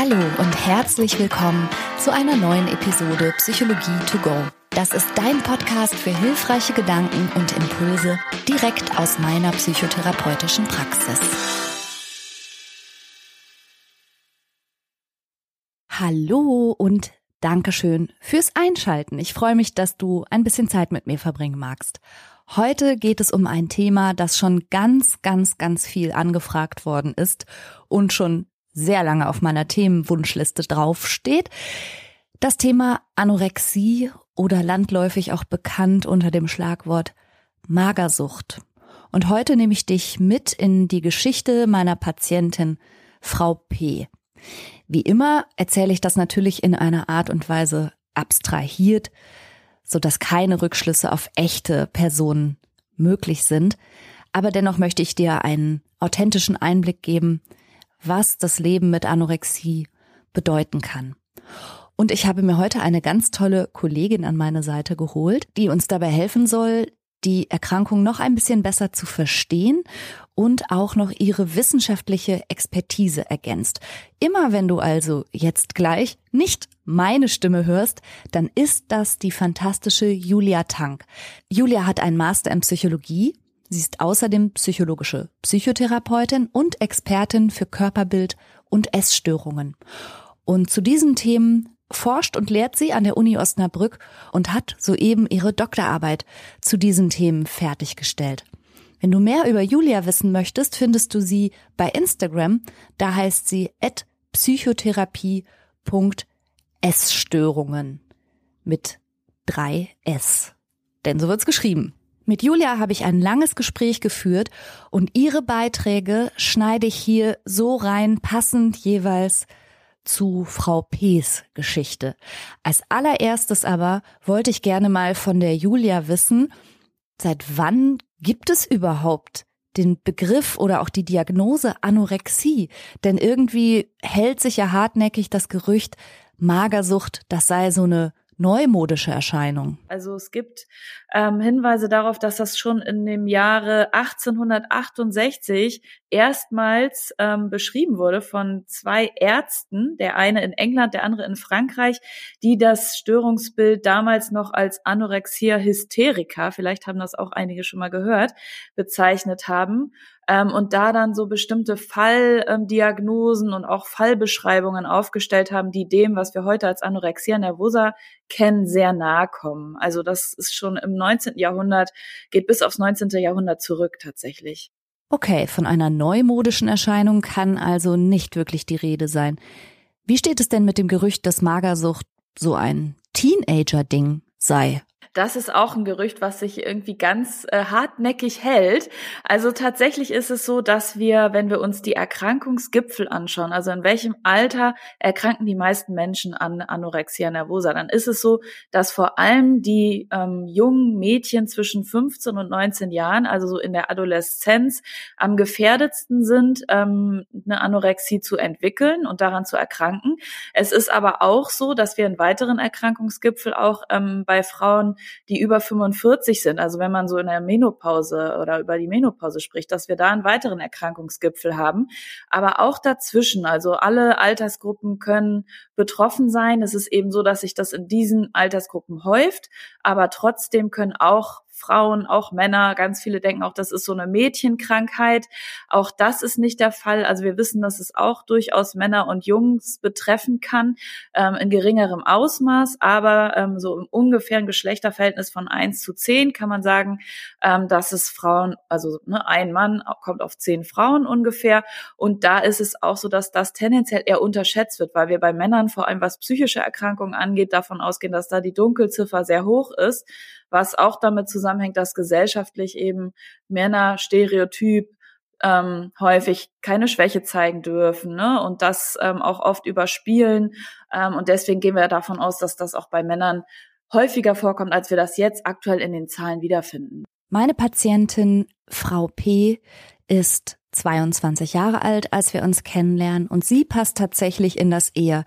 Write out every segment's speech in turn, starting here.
Hallo und herzlich willkommen zu einer neuen Episode Psychologie to go. Das ist dein Podcast für hilfreiche Gedanken und Impulse direkt aus meiner psychotherapeutischen Praxis. Hallo und Dankeschön fürs Einschalten. Ich freue mich, dass du ein bisschen Zeit mit mir verbringen magst. Heute geht es um ein Thema, das schon ganz, ganz, ganz viel angefragt worden ist und schon sehr lange auf meiner Themenwunschliste draufsteht. Das Thema Anorexie oder landläufig auch bekannt unter dem Schlagwort Magersucht. Und heute nehme ich dich mit in die Geschichte meiner Patientin Frau P. Wie immer erzähle ich das natürlich in einer Art und Weise abstrahiert, so dass keine Rückschlüsse auf echte Personen möglich sind. Aber dennoch möchte ich dir einen authentischen Einblick geben, was das Leben mit Anorexie bedeuten kann. Und ich habe mir heute eine ganz tolle Kollegin an meine Seite geholt, die uns dabei helfen soll, die Erkrankung noch ein bisschen besser zu verstehen und auch noch ihre wissenschaftliche Expertise ergänzt. Immer wenn du also jetzt gleich nicht meine Stimme hörst, dann ist das die fantastische Julia Tank. Julia hat einen Master in Psychologie. Sie ist außerdem psychologische Psychotherapeutin und Expertin für Körperbild und Essstörungen. Und zu diesen Themen forscht und lehrt sie an der Uni Osnabrück und hat soeben ihre Doktorarbeit zu diesen Themen fertiggestellt. Wenn du mehr über Julia wissen möchtest, findest du sie bei Instagram. Da heißt sie psychotherapie.essstörungen mit drei S. Denn so wird's geschrieben. Mit Julia habe ich ein langes Gespräch geführt und ihre Beiträge schneide ich hier so rein, passend jeweils zu Frau P.'s Geschichte. Als allererstes aber wollte ich gerne mal von der Julia wissen, seit wann gibt es überhaupt den Begriff oder auch die Diagnose Anorexie? Denn irgendwie hält sich ja hartnäckig das Gerücht, Magersucht, das sei so eine neumodische Erscheinung. Also es gibt ähm, Hinweise darauf, dass das schon in dem Jahre 1868 erstmals ähm, beschrieben wurde von zwei Ärzten, der eine in England, der andere in Frankreich, die das Störungsbild damals noch als Anorexia hysterica, vielleicht haben das auch einige schon mal gehört, bezeichnet haben ähm, und da dann so bestimmte Falldiagnosen ähm, und auch Fallbeschreibungen aufgestellt haben, die dem, was wir heute als Anorexia nervosa kennen, sehr nahe kommen. Also das ist schon im 19. Jahrhundert, geht bis aufs 19. Jahrhundert zurück tatsächlich. Okay, von einer neumodischen Erscheinung kann also nicht wirklich die Rede sein. Wie steht es denn mit dem Gerücht, dass Magersucht so ein Teenager-Ding sei? Das ist auch ein Gerücht, was sich irgendwie ganz äh, hartnäckig hält. Also tatsächlich ist es so, dass wir, wenn wir uns die Erkrankungsgipfel anschauen, also in welchem Alter erkranken die meisten Menschen an Anorexia nervosa, dann ist es so, dass vor allem die ähm, jungen Mädchen zwischen 15 und 19 Jahren, also so in der Adoleszenz, am gefährdetsten sind, ähm, eine Anorexie zu entwickeln und daran zu erkranken. Es ist aber auch so, dass wir einen weiteren Erkrankungsgipfel auch ähm, bei Frauen die über 45 sind, also wenn man so in der Menopause oder über die Menopause spricht, dass wir da einen weiteren Erkrankungsgipfel haben. Aber auch dazwischen, also alle Altersgruppen können betroffen sein. Es ist eben so, dass sich das in diesen Altersgruppen häuft, aber trotzdem können auch Frauen, auch Männer. Ganz viele denken auch, das ist so eine Mädchenkrankheit. Auch das ist nicht der Fall. Also wir wissen, dass es auch durchaus Männer und Jungs betreffen kann, ähm, in geringerem Ausmaß, aber ähm, so im ungefähren Geschlechterverhältnis von eins zu zehn kann man sagen, ähm, dass es Frauen, also ne, ein Mann kommt auf zehn Frauen ungefähr. Und da ist es auch so, dass das tendenziell eher unterschätzt wird, weil wir bei Männern vor allem was psychische Erkrankungen angeht, davon ausgehen, dass da die Dunkelziffer sehr hoch ist was auch damit zusammenhängt, dass gesellschaftlich eben Männer stereotyp ähm, häufig keine Schwäche zeigen dürfen ne? und das ähm, auch oft überspielen. Ähm, und deswegen gehen wir davon aus, dass das auch bei Männern häufiger vorkommt, als wir das jetzt aktuell in den Zahlen wiederfinden. Meine Patientin Frau P ist 22 Jahre alt, als wir uns kennenlernen und sie passt tatsächlich in das eher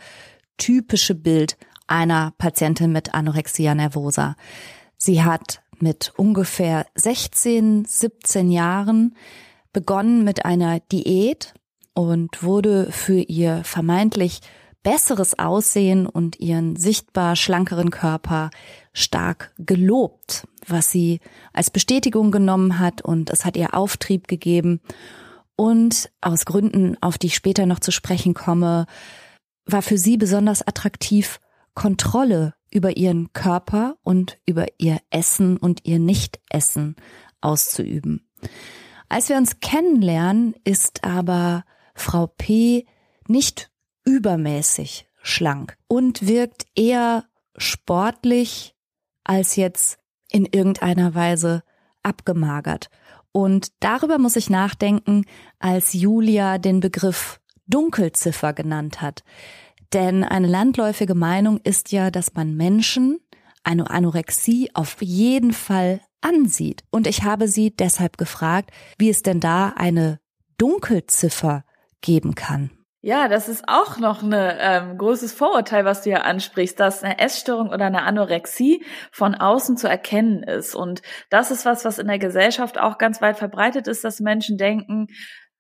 typische Bild einer Patientin mit Anorexia nervosa. Sie hat mit ungefähr 16, 17 Jahren begonnen mit einer Diät und wurde für ihr vermeintlich besseres Aussehen und ihren sichtbar schlankeren Körper stark gelobt, was sie als Bestätigung genommen hat und es hat ihr Auftrieb gegeben. Und aus Gründen, auf die ich später noch zu sprechen komme, war für sie besonders attraktiv, Kontrolle über ihren Körper und über ihr Essen und ihr Nichtessen auszuüben. Als wir uns kennenlernen, ist aber Frau P nicht übermäßig schlank und wirkt eher sportlich als jetzt in irgendeiner Weise abgemagert. Und darüber muss ich nachdenken, als Julia den Begriff Dunkelziffer genannt hat. Denn eine landläufige Meinung ist ja, dass man Menschen eine Anorexie auf jeden Fall ansieht. Und ich habe sie deshalb gefragt, wie es denn da eine Dunkelziffer geben kann. Ja, das ist auch noch ein ähm, großes Vorurteil, was du ja ansprichst, dass eine Essstörung oder eine Anorexie von außen zu erkennen ist. Und das ist was, was in der Gesellschaft auch ganz weit verbreitet ist, dass Menschen denken,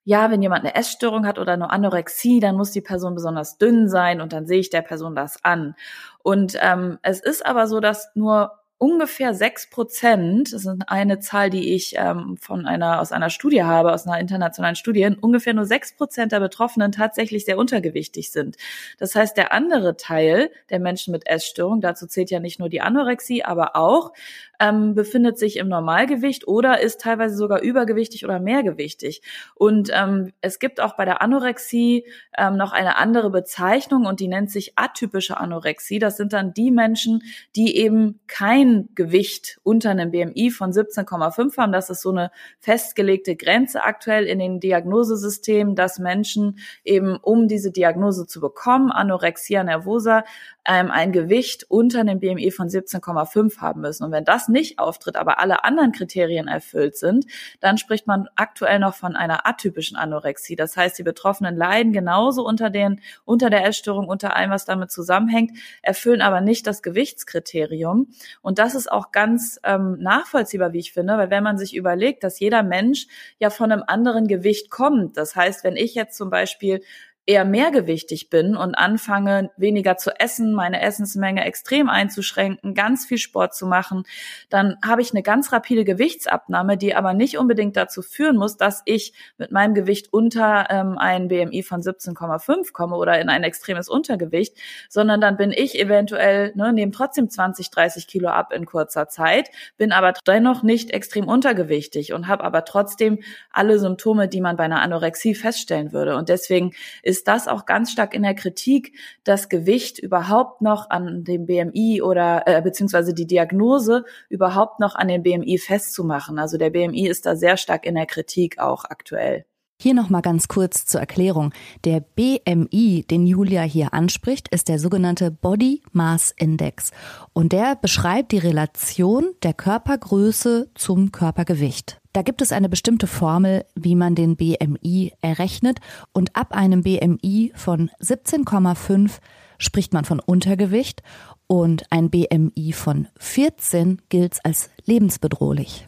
ja, wenn jemand eine Essstörung hat oder eine Anorexie, dann muss die Person besonders dünn sein und dann sehe ich der Person das an. Und ähm, es ist aber so, dass nur ungefähr sechs Prozent, das ist eine Zahl, die ich ähm, von einer aus einer Studie habe, aus einer internationalen Studie, ungefähr nur sechs Prozent der Betroffenen tatsächlich sehr untergewichtig sind. Das heißt, der andere Teil der Menschen mit Essstörung, dazu zählt ja nicht nur die Anorexie, aber auch ähm, befindet sich im Normalgewicht oder ist teilweise sogar übergewichtig oder mehrgewichtig. Und ähm, es gibt auch bei der Anorexie ähm, noch eine andere Bezeichnung und die nennt sich atypische Anorexie. Das sind dann die Menschen, die eben kein Gewicht unter einem BMI von 17,5 haben. Das ist so eine festgelegte Grenze aktuell in den Diagnosesystemen, dass Menschen eben, um diese Diagnose zu bekommen, Anorexia nervosa, ähm, ein Gewicht unter einem BMI von 17,5 haben müssen. Und wenn das nicht auftritt, aber alle anderen Kriterien erfüllt sind, dann spricht man aktuell noch von einer atypischen Anorexie. Das heißt, die Betroffenen leiden genauso unter den, unter der Essstörung, unter allem, was damit zusammenhängt, erfüllen aber nicht das Gewichtskriterium. Und das ist auch ganz ähm, nachvollziehbar, wie ich finde, weil wenn man sich überlegt, dass jeder Mensch ja von einem anderen Gewicht kommt, das heißt, wenn ich jetzt zum Beispiel eher mehrgewichtig bin und anfange, weniger zu essen, meine Essensmenge extrem einzuschränken, ganz viel Sport zu machen, dann habe ich eine ganz rapide Gewichtsabnahme, die aber nicht unbedingt dazu führen muss, dass ich mit meinem Gewicht unter ähm, ein BMI von 17,5 komme oder in ein extremes Untergewicht, sondern dann bin ich eventuell, ne, nehme trotzdem 20, 30 Kilo ab in kurzer Zeit, bin aber dennoch nicht extrem untergewichtig und habe aber trotzdem alle Symptome, die man bei einer Anorexie feststellen würde. Und deswegen ist das auch ganz stark in der Kritik, das Gewicht überhaupt noch an dem BMI oder äh, beziehungsweise die Diagnose überhaupt noch an den BMI festzumachen. Also der BMI ist da sehr stark in der Kritik auch aktuell. Hier noch mal ganz kurz zur Erklärung. Der BMI, den Julia hier anspricht, ist der sogenannte Body Mass Index und der beschreibt die Relation der Körpergröße zum Körpergewicht. Da gibt es eine bestimmte Formel, wie man den BMI errechnet und ab einem BMI von 17,5 spricht man von Untergewicht und ein BMI von 14 gilt als lebensbedrohlich.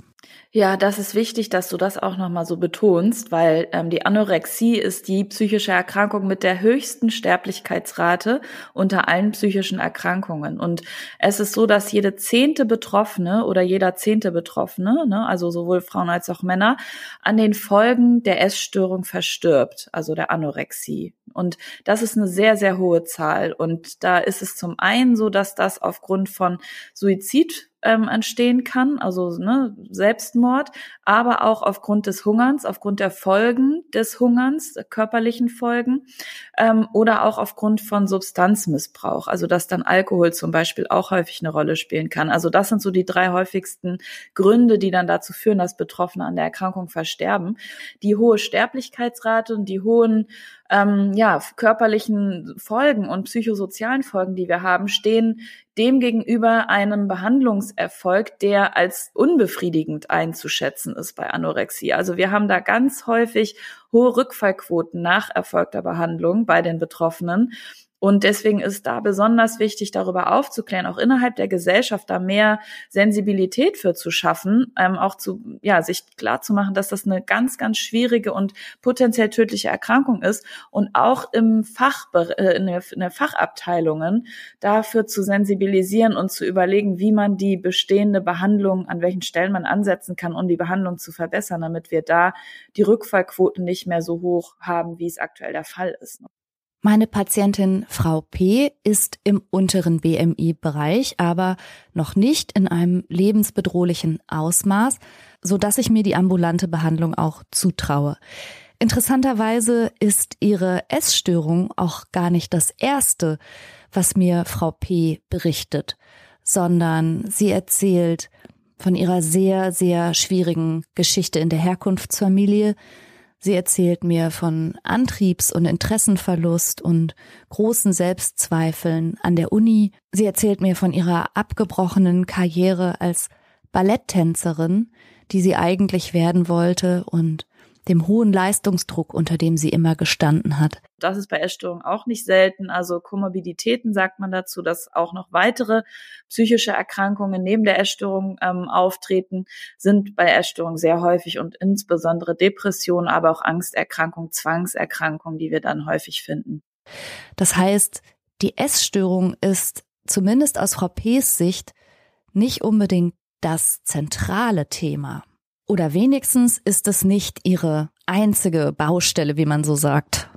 Ja, das ist wichtig, dass du das auch nochmal so betonst, weil ähm, die Anorexie ist die psychische Erkrankung mit der höchsten Sterblichkeitsrate unter allen psychischen Erkrankungen. Und es ist so, dass jede zehnte Betroffene oder jeder zehnte Betroffene, ne, also sowohl Frauen als auch Männer, an den Folgen der Essstörung verstirbt, also der Anorexie. Und das ist eine sehr, sehr hohe Zahl. Und da ist es zum einen so, dass das aufgrund von Suizid ähm, entstehen kann, also ne, Selbstmord, aber auch aufgrund des Hungerns, aufgrund der Folgen des Hungerns, körperlichen Folgen ähm, oder auch aufgrund von Substanzmissbrauch, also dass dann Alkohol zum Beispiel auch häufig eine Rolle spielen kann. Also das sind so die drei häufigsten Gründe, die dann dazu führen, dass Betroffene an der Erkrankung versterben. Die hohe Sterblichkeitsrate und die hohen ähm, ja, körperlichen Folgen und psychosozialen Folgen, die wir haben, stehen dem gegenüber einem Behandlungserfolg, der als unbefriedigend einzuschätzen ist bei Anorexie. Also wir haben da ganz häufig hohe Rückfallquoten nach erfolgter Behandlung bei den Betroffenen. Und deswegen ist da besonders wichtig, darüber aufzuklären, auch innerhalb der Gesellschaft da mehr Sensibilität für zu schaffen, ähm, auch zu, ja, sich klar zu machen, dass das eine ganz, ganz schwierige und potenziell tödliche Erkrankung ist und auch im Fach, äh, in, der, in der Fachabteilungen dafür zu sensibilisieren und zu überlegen, wie man die bestehende Behandlung, an welchen Stellen man ansetzen kann, um die Behandlung zu verbessern, damit wir da die Rückfallquoten nicht mehr so hoch haben, wie es aktuell der Fall ist. Meine Patientin Frau P ist im unteren BMI-Bereich, aber noch nicht in einem lebensbedrohlichen Ausmaß, so dass ich mir die ambulante Behandlung auch zutraue. Interessanterweise ist ihre Essstörung auch gar nicht das erste, was mir Frau P berichtet, sondern sie erzählt von ihrer sehr, sehr schwierigen Geschichte in der Herkunftsfamilie, Sie erzählt mir von Antriebs- und Interessenverlust und großen Selbstzweifeln an der Uni. Sie erzählt mir von ihrer abgebrochenen Karriere als Balletttänzerin, die sie eigentlich werden wollte und dem hohen Leistungsdruck, unter dem sie immer gestanden hat. Das ist bei Essstörungen auch nicht selten. Also Komorbiditäten sagt man dazu, dass auch noch weitere psychische Erkrankungen neben der Essstörung ähm, auftreten, sind bei Essstörungen sehr häufig und insbesondere Depressionen, aber auch Angsterkrankungen, Zwangserkrankungen, die wir dann häufig finden. Das heißt, die Essstörung ist zumindest aus Frau P.s Sicht nicht unbedingt das zentrale Thema. Oder wenigstens ist es nicht ihre einzige Baustelle, wie man so sagt.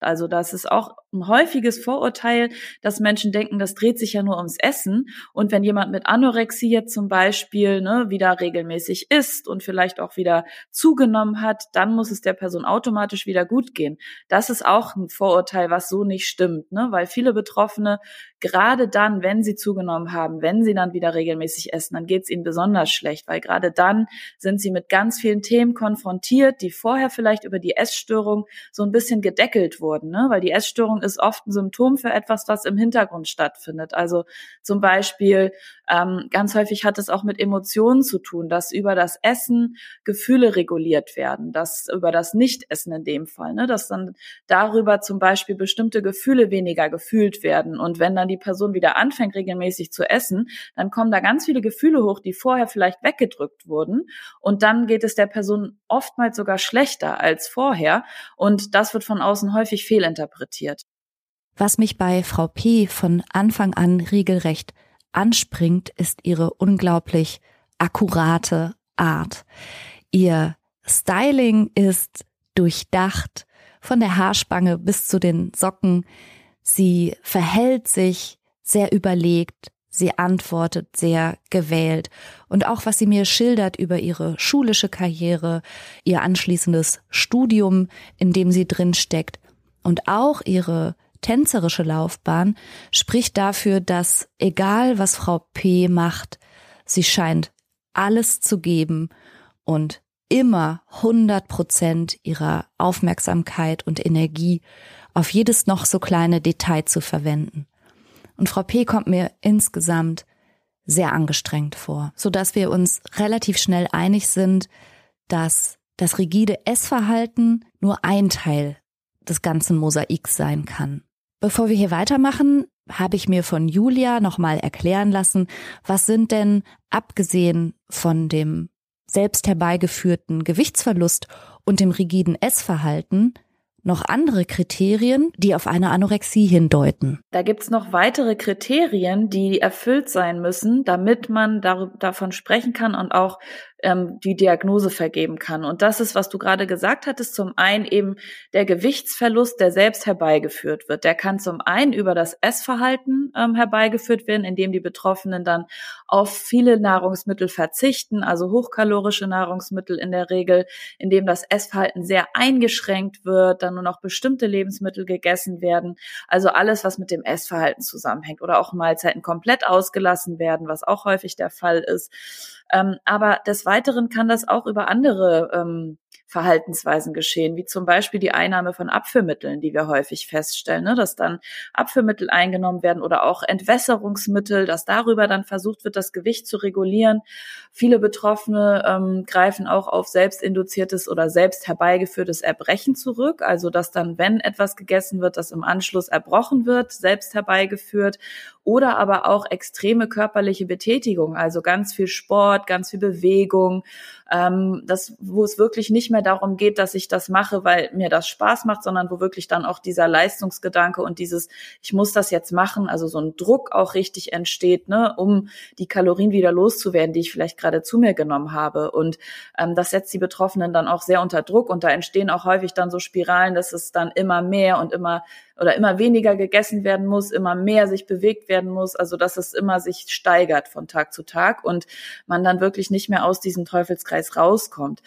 Also das ist auch ein häufiges Vorurteil, dass Menschen denken, das dreht sich ja nur ums Essen. Und wenn jemand mit Anorexie jetzt zum Beispiel ne, wieder regelmäßig isst und vielleicht auch wieder zugenommen hat, dann muss es der Person automatisch wieder gut gehen. Das ist auch ein Vorurteil, was so nicht stimmt, ne? weil viele Betroffene gerade dann, wenn sie zugenommen haben, wenn sie dann wieder regelmäßig essen, dann geht es ihnen besonders schlecht, weil gerade dann sind sie mit ganz vielen Themen konfrontiert, die vorher vielleicht über die Essstörung so ein bisschen gedeckelt wurden, ne? weil die Essstörung ist oft ein Symptom für etwas, was im Hintergrund stattfindet. Also zum Beispiel ähm, ganz häufig hat es auch mit Emotionen zu tun, dass über das Essen Gefühle reguliert werden, dass über das Nichtessen in dem Fall, ne, dass dann darüber zum Beispiel bestimmte Gefühle weniger gefühlt werden. Und wenn dann die Person wieder anfängt, regelmäßig zu essen, dann kommen da ganz viele Gefühle hoch, die vorher vielleicht weggedrückt wurden. Und dann geht es der Person oftmals sogar schlechter als vorher. Und das wird von außen häufig fehlinterpretiert. Was mich bei Frau P. von Anfang an regelrecht anspringt, ist ihre unglaublich akkurate Art. Ihr Styling ist durchdacht, von der Haarspange bis zu den Socken. Sie verhält sich sehr überlegt, sie antwortet sehr gewählt. Und auch was sie mir schildert über ihre schulische Karriere, ihr anschließendes Studium, in dem sie drin steckt und auch ihre tänzerische Laufbahn spricht dafür, dass egal was Frau P macht, sie scheint alles zu geben und immer 100 Prozent ihrer Aufmerksamkeit und Energie auf jedes noch so kleine Detail zu verwenden. Und Frau P kommt mir insgesamt sehr angestrengt vor, so dass wir uns relativ schnell einig sind, dass das rigide Essverhalten nur ein Teil des ganzen Mosaiks sein kann. Bevor wir hier weitermachen, habe ich mir von Julia nochmal erklären lassen, was sind denn, abgesehen von dem selbst herbeigeführten Gewichtsverlust und dem rigiden Essverhalten, noch andere Kriterien, die auf eine Anorexie hindeuten? Da gibt's noch weitere Kriterien, die erfüllt sein müssen, damit man davon sprechen kann und auch ähm, die Diagnose vergeben kann. Und das ist, was du gerade gesagt hattest, zum einen eben der Gewichtsverlust, der selbst herbeigeführt wird. Der kann zum einen über das Essverhalten ähm, herbeigeführt werden, indem die Betroffenen dann auf viele Nahrungsmittel verzichten, also hochkalorische Nahrungsmittel in der Regel, indem das Essverhalten sehr eingeschränkt wird, dann nur noch bestimmte Lebensmittel gegessen werden. Also alles, was mit dem Essverhalten zusammenhängt oder auch Mahlzeiten komplett ausgelassen werden, was auch häufig der Fall ist. Ähm, aber des Weiteren kann das auch über andere ähm, Verhaltensweisen geschehen, wie zum Beispiel die Einnahme von Abführmitteln, die wir häufig feststellen, ne? dass dann Abführmittel eingenommen werden oder auch Entwässerungsmittel, dass darüber dann versucht wird, das Gewicht zu regulieren. Viele Betroffene ähm, greifen auch auf selbstinduziertes oder selbst herbeigeführtes Erbrechen zurück, also dass dann, wenn etwas gegessen wird, das im Anschluss erbrochen wird, selbst herbeigeführt oder aber auch extreme körperliche Betätigung, also ganz viel Sport, ganz viel Bewegung, ähm, das, wo es wirklich nicht mehr darum geht, dass ich das mache, weil mir das Spaß macht, sondern wo wirklich dann auch dieser Leistungsgedanke und dieses, ich muss das jetzt machen, also so ein Druck auch richtig entsteht, ne, um die Kalorien wieder loszuwerden, die ich vielleicht gerade zu mir genommen habe. Und ähm, das setzt die Betroffenen dann auch sehr unter Druck und da entstehen auch häufig dann so Spiralen, dass es dann immer mehr und immer oder immer weniger gegessen werden muss, immer mehr sich bewegt werden muss, also dass es immer sich steigert von Tag zu Tag und man dann wirklich nicht mehr aus diesem Teufelskreis rauskommt.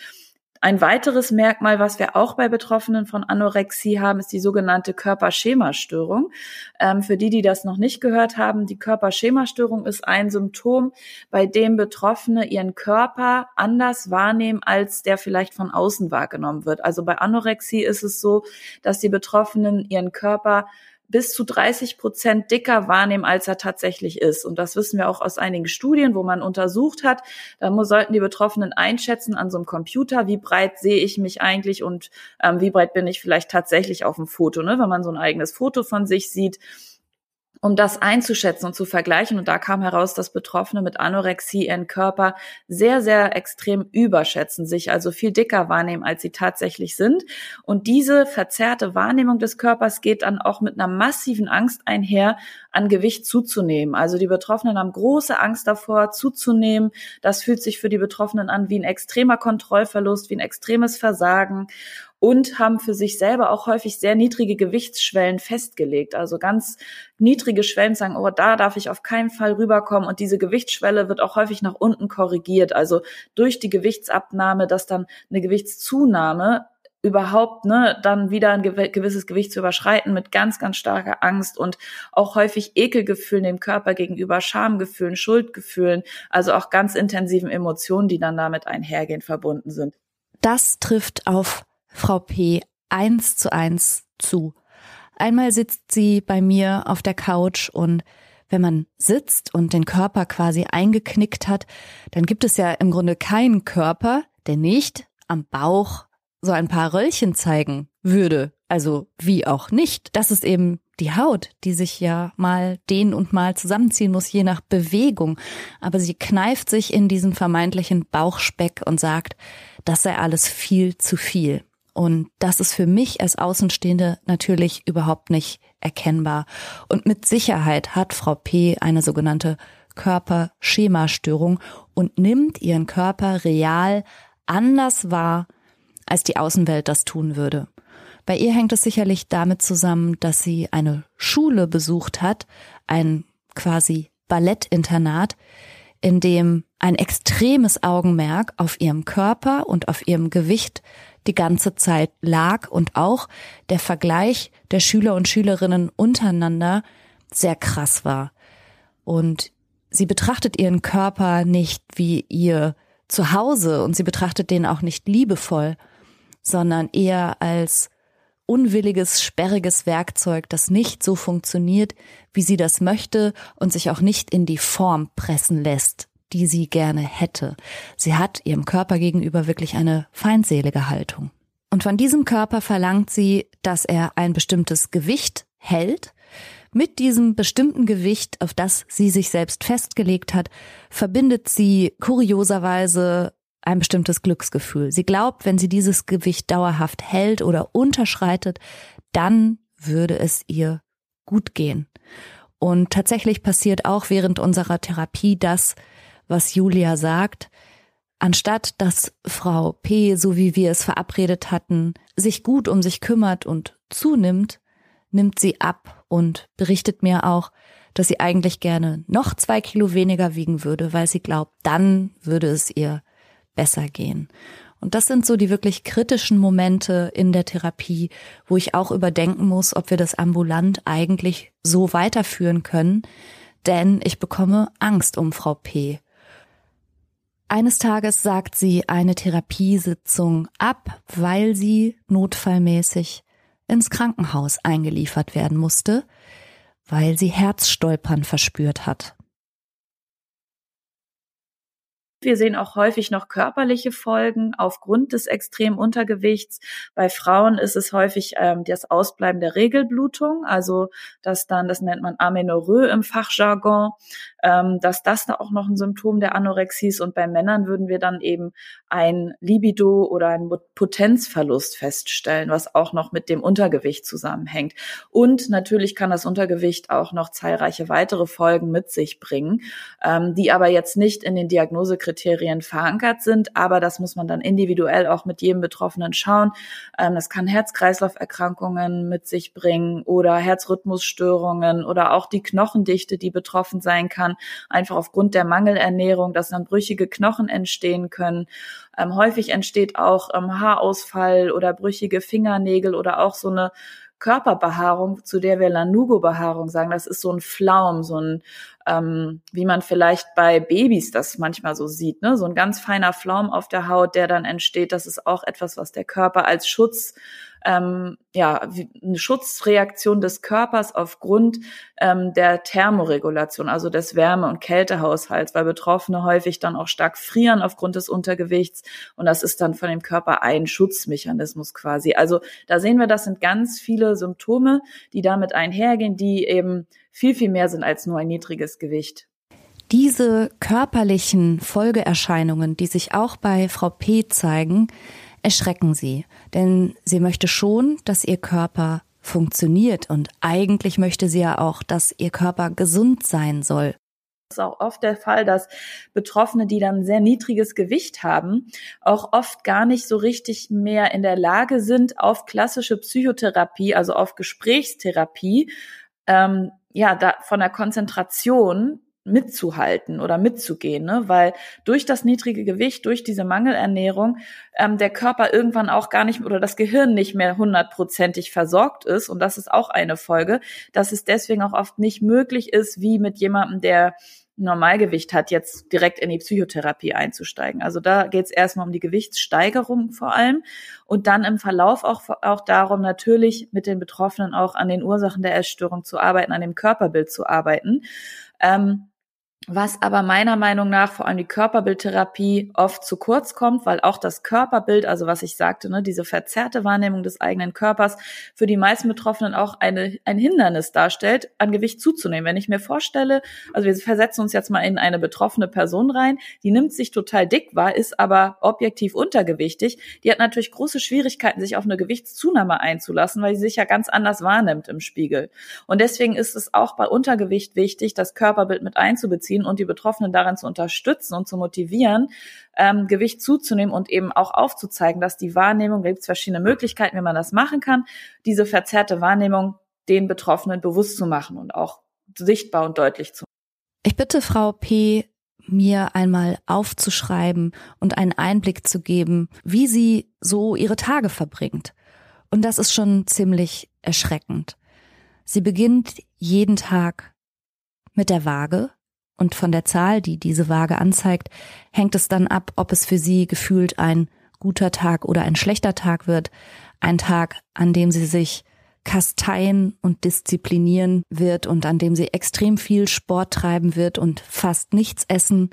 Ein weiteres Merkmal, was wir auch bei Betroffenen von Anorexie haben, ist die sogenannte Körperschemastörung. Ähm, für die, die das noch nicht gehört haben, die Körperschemastörung ist ein Symptom, bei dem Betroffene ihren Körper anders wahrnehmen, als der vielleicht von außen wahrgenommen wird. Also bei Anorexie ist es so, dass die Betroffenen ihren Körper bis zu 30 Prozent dicker wahrnehmen, als er tatsächlich ist. Und das wissen wir auch aus einigen Studien, wo man untersucht hat. Da sollten die Betroffenen einschätzen an so einem Computer, wie breit sehe ich mich eigentlich und ähm, wie breit bin ich vielleicht tatsächlich auf dem Foto. Ne? Wenn man so ein eigenes Foto von sich sieht, um das einzuschätzen und zu vergleichen. Und da kam heraus, dass Betroffene mit Anorexie ihren Körper sehr, sehr extrem überschätzen, sich also viel dicker wahrnehmen, als sie tatsächlich sind. Und diese verzerrte Wahrnehmung des Körpers geht dann auch mit einer massiven Angst einher, an Gewicht zuzunehmen. Also die Betroffenen haben große Angst davor, zuzunehmen. Das fühlt sich für die Betroffenen an wie ein extremer Kontrollverlust, wie ein extremes Versagen und haben für sich selber auch häufig sehr niedrige Gewichtsschwellen festgelegt. Also ganz niedrige Schwellen sagen, oh, da darf ich auf keinen Fall rüberkommen. Und diese Gewichtsschwelle wird auch häufig nach unten korrigiert. Also durch die Gewichtsabnahme, dass dann eine Gewichtszunahme überhaupt ne, dann wieder ein gewisses Gewicht zu überschreiten mit ganz, ganz starker Angst und auch häufig Ekelgefühlen dem Körper gegenüber, Schamgefühlen, Schuldgefühlen, also auch ganz intensiven Emotionen, die dann damit einhergehen, verbunden sind. Das trifft auf Frau P. eins zu eins zu. Einmal sitzt sie bei mir auf der Couch und wenn man sitzt und den Körper quasi eingeknickt hat, dann gibt es ja im Grunde keinen Körper, der nicht am Bauch so ein paar Röllchen zeigen würde. Also wie auch nicht. Das ist eben die Haut, die sich ja mal dehnen und mal zusammenziehen muss, je nach Bewegung. Aber sie kneift sich in diesen vermeintlichen Bauchspeck und sagt, das sei alles viel zu viel. Und das ist für mich als Außenstehende natürlich überhaupt nicht erkennbar. Und mit Sicherheit hat Frau P. eine sogenannte Körperschemastörung und nimmt ihren Körper real anders wahr, als die Außenwelt das tun würde. Bei ihr hängt es sicherlich damit zusammen, dass sie eine Schule besucht hat, ein quasi Ballettinternat, in dem ein extremes Augenmerk auf ihrem Körper und auf ihrem Gewicht die ganze Zeit lag und auch der Vergleich der Schüler und Schülerinnen untereinander sehr krass war. Und sie betrachtet ihren Körper nicht wie ihr Zuhause und sie betrachtet den auch nicht liebevoll, sondern eher als unwilliges, sperriges Werkzeug, das nicht so funktioniert, wie sie das möchte und sich auch nicht in die Form pressen lässt, die sie gerne hätte. Sie hat ihrem Körper gegenüber wirklich eine feindselige Haltung. Und von diesem Körper verlangt sie, dass er ein bestimmtes Gewicht hält. Mit diesem bestimmten Gewicht, auf das sie sich selbst festgelegt hat, verbindet sie kurioserweise ein bestimmtes Glücksgefühl. Sie glaubt, wenn sie dieses Gewicht dauerhaft hält oder unterschreitet, dann würde es ihr gut gehen. Und tatsächlich passiert auch während unserer Therapie das, was Julia sagt, anstatt dass Frau P., so wie wir es verabredet hatten, sich gut um sich kümmert und zunimmt, nimmt sie ab und berichtet mir auch, dass sie eigentlich gerne noch zwei Kilo weniger wiegen würde, weil sie glaubt, dann würde es ihr besser gehen. Und das sind so die wirklich kritischen Momente in der Therapie, wo ich auch überdenken muss, ob wir das ambulant eigentlich so weiterführen können, denn ich bekomme Angst um Frau P. Eines Tages sagt sie eine Therapiesitzung ab, weil sie notfallmäßig ins Krankenhaus eingeliefert werden musste, weil sie Herzstolpern verspürt hat. Wir sehen auch häufig noch körperliche Folgen aufgrund des extremen Untergewichts. Bei Frauen ist es häufig ähm, das Ausbleiben der Regelblutung, also dass dann, das nennt man Amenorrhoe im Fachjargon, ähm, dass das da auch noch ein Symptom der Anorexie ist. Und bei Männern würden wir dann eben ein Libido oder einen Potenzverlust feststellen, was auch noch mit dem Untergewicht zusammenhängt. Und natürlich kann das Untergewicht auch noch zahlreiche weitere Folgen mit sich bringen, ähm, die aber jetzt nicht in den Diagnosekriterien Kriterien verankert sind, aber das muss man dann individuell auch mit jedem Betroffenen schauen. Ähm, das kann Herz-Kreislauf-Erkrankungen mit sich bringen oder Herzrhythmusstörungen oder auch die Knochendichte, die betroffen sein kann, einfach aufgrund der Mangelernährung, dass dann brüchige Knochen entstehen können. Ähm, häufig entsteht auch ähm, Haarausfall oder brüchige Fingernägel oder auch so eine Körperbehaarung, zu der wir Lanugo-Behaarung sagen. Das ist so ein Flaum, so ein, ähm, wie man vielleicht bei Babys das manchmal so sieht, ne? so ein ganz feiner Flaum auf der Haut, der dann entsteht. Das ist auch etwas, was der Körper als Schutz ähm, ja, eine Schutzreaktion des Körpers aufgrund ähm, der Thermoregulation, also des Wärme- und Kältehaushalts, weil Betroffene häufig dann auch stark frieren aufgrund des Untergewichts und das ist dann von dem Körper ein Schutzmechanismus quasi. Also da sehen wir, das sind ganz viele Symptome, die damit einhergehen, die eben viel, viel mehr sind als nur ein niedriges Gewicht. Diese körperlichen Folgeerscheinungen, die sich auch bei Frau P zeigen, erschrecken sie, denn sie möchte schon, dass ihr Körper funktioniert und eigentlich möchte sie ja auch, dass ihr Körper gesund sein soll. Es ist auch oft der Fall, dass Betroffene, die dann sehr niedriges Gewicht haben, auch oft gar nicht so richtig mehr in der Lage sind, auf klassische Psychotherapie, also auf Gesprächstherapie, ähm, ja, da von der Konzentration mitzuhalten oder mitzugehen, ne? weil durch das niedrige Gewicht, durch diese Mangelernährung ähm, der Körper irgendwann auch gar nicht oder das Gehirn nicht mehr hundertprozentig versorgt ist und das ist auch eine Folge, dass es deswegen auch oft nicht möglich ist, wie mit jemandem, der Normalgewicht hat, jetzt direkt in die Psychotherapie einzusteigen. Also da geht es erstmal um die Gewichtssteigerung vor allem und dann im Verlauf auch, auch darum, natürlich mit den Betroffenen auch an den Ursachen der Essstörung zu arbeiten, an dem Körperbild zu arbeiten. Ähm, was aber meiner Meinung nach vor allem die Körperbildtherapie oft zu kurz kommt, weil auch das Körperbild, also was ich sagte, ne, diese verzerrte Wahrnehmung des eigenen Körpers für die meisten Betroffenen auch eine, ein Hindernis darstellt, an Gewicht zuzunehmen. Wenn ich mir vorstelle, also wir versetzen uns jetzt mal in eine betroffene Person rein, die nimmt sich total dick wahr, ist aber objektiv untergewichtig, die hat natürlich große Schwierigkeiten, sich auf eine Gewichtszunahme einzulassen, weil sie sich ja ganz anders wahrnimmt im Spiegel. Und deswegen ist es auch bei Untergewicht wichtig, das Körperbild mit einzubeziehen einzubeziehen und die Betroffenen darin zu unterstützen und zu motivieren, ähm, Gewicht zuzunehmen und eben auch aufzuzeigen, dass die Wahrnehmung, da gibt es verschiedene Möglichkeiten, wie man das machen kann, diese verzerrte Wahrnehmung den Betroffenen bewusst zu machen und auch sichtbar und deutlich zu machen. Ich bitte Frau P mir einmal aufzuschreiben und einen Einblick zu geben, wie sie so ihre Tage verbringt. Und das ist schon ziemlich erschreckend. Sie beginnt jeden Tag mit der Waage, und von der Zahl, die diese Waage anzeigt, hängt es dann ab, ob es für sie gefühlt ein guter Tag oder ein schlechter Tag wird. Ein Tag, an dem sie sich kasteien und disziplinieren wird und an dem sie extrem viel Sport treiben wird und fast nichts essen.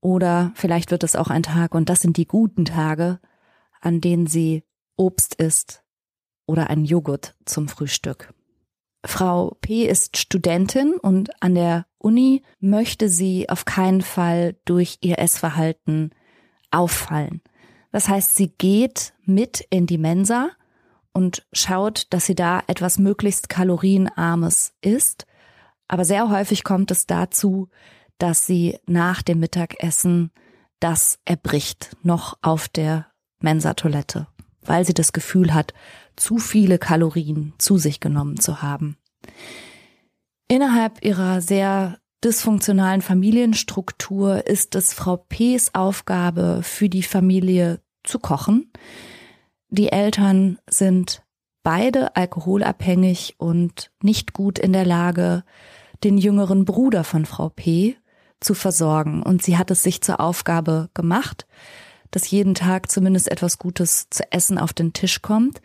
Oder vielleicht wird es auch ein Tag, und das sind die guten Tage, an denen sie Obst isst oder ein Joghurt zum Frühstück. Frau P. ist Studentin und an der Uni möchte sie auf keinen Fall durch ihr Essverhalten auffallen. Das heißt, sie geht mit in die Mensa und schaut, dass sie da etwas möglichst kalorienarmes isst. Aber sehr häufig kommt es dazu, dass sie nach dem Mittagessen das erbricht, noch auf der Mensa-Toilette, weil sie das Gefühl hat, zu viele Kalorien zu sich genommen zu haben. Innerhalb ihrer sehr dysfunktionalen Familienstruktur ist es Frau P.s Aufgabe, für die Familie zu kochen. Die Eltern sind beide alkoholabhängig und nicht gut in der Lage, den jüngeren Bruder von Frau P. zu versorgen. Und sie hat es sich zur Aufgabe gemacht, dass jeden Tag zumindest etwas Gutes zu essen auf den Tisch kommt.